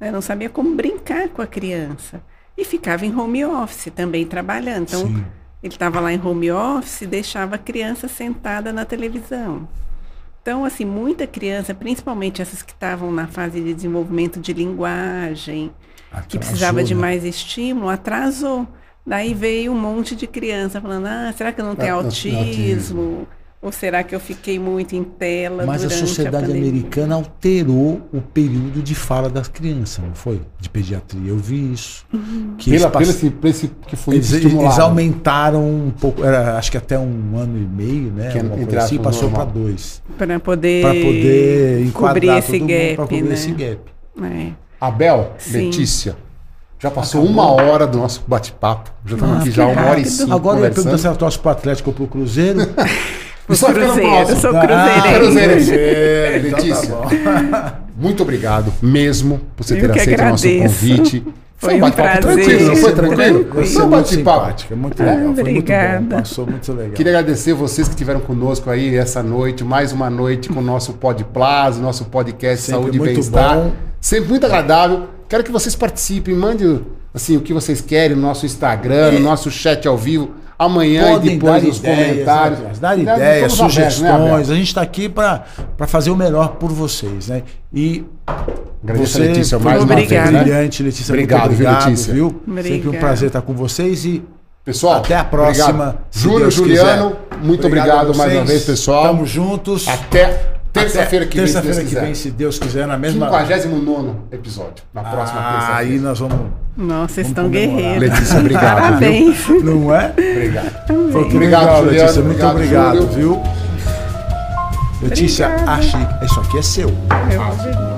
né? Não sabiam como brincar com a criança. E ficava em home office também trabalhando. Então,
Sim.
ele estava lá em home office e deixava a criança sentada na televisão. Então, assim, muita criança, principalmente essas que estavam na fase de desenvolvimento de linguagem, que
Atrasou,
precisava de
né?
mais estímulo, atrasou. Daí veio um monte de criança falando: ah, será que eu não tenho
Ah, não,
autismo? Ou será que eu fiquei muito em tela
Mas a sociedade
pandemia?
americana alterou o período de fala das crianças, não foi? De pediatria. Eu vi isso.
Uhum.
Que
Pela,
eles, pass-
pelo esse, que foi
eles, eles aumentaram um pouco, era, acho que até um ano e meio, né?
Que é, entre
coisa assim, passou para dois.
Para poder,
Para poder enquadrar
cobrir esse
todo mundo,
gap,
pra cobrir
né?
esse gap.
É.
Abel,
Sim.
Letícia, já passou
Acabou.
uma hora do nosso bate-papo. Já estamos
Nossa,
aqui já uma hora e
rápido.
cinco
Agora eu ia perguntar se ela torce pro Atlético ou pro Cruzeiro.
Ficar no
Cruzeiro, eu sou
Ah,
cruzeirense.
Cruzeirense.
Então tá
Letícia,
bom.
muito obrigado mesmo por você
Eu
ter aceito o nosso convite.
Foi um
bate-papo tranquilo, não foi
Tranquilo.
tranquilo?
Foi
Você
Foi
é
um
muito
bate-papo.
simpática, muito
Ah,
legal. Foi muito
obrigada.
bom. Passou muito legal.
Queria agradecer vocês que estiveram conosco aí essa noite, mais uma noite com o nosso Podplas, nosso podcast
Sempre
Saúde e
muito
Bem-Estar.
bom.
Sempre muito agradável. Quero que vocês participem, mande assim, o que vocês querem no nosso Instagram, no nosso chat ao vivo, amanhã e
Podem
depois
dar
nos
ideias,
comentários.
né, dar ideias,
estamos abertos, né,
sugestões. A gente está aqui para fazer o melhor por vocês, né? E
Agradeço a
você
Letícia
foi
mais uma vez.
Obrigada.
né?
brilhante, Letícia.
Obrigado,
muito
viu,
obrigado,
Letícia?
viu? Sempre um prazer estar com vocês e
Pessoal,
até a próxima.
obrigado.
Deus
Juliano,
quiser.
muito obrigado,
a
mais uma vez, pessoal.
Tamo juntos.
Até terça-feira que vem, se
que
quiser.
vem, se Deus quiser, na mesma.
59 episódio, na próxima
Ah,
terça-feira.
aí nós vamos.
Nossa, vocês estão guerreiros.
Letícia, obrigado,
Parabéns.
Não é?
Obrigado.
Foi muito
Obrigado,
legal. Letícia. Muito
Obrigado,
obrigado,
Júlio.
viu? Letícia,
Obrigada.
achei. Isso aqui é seu.
Eu-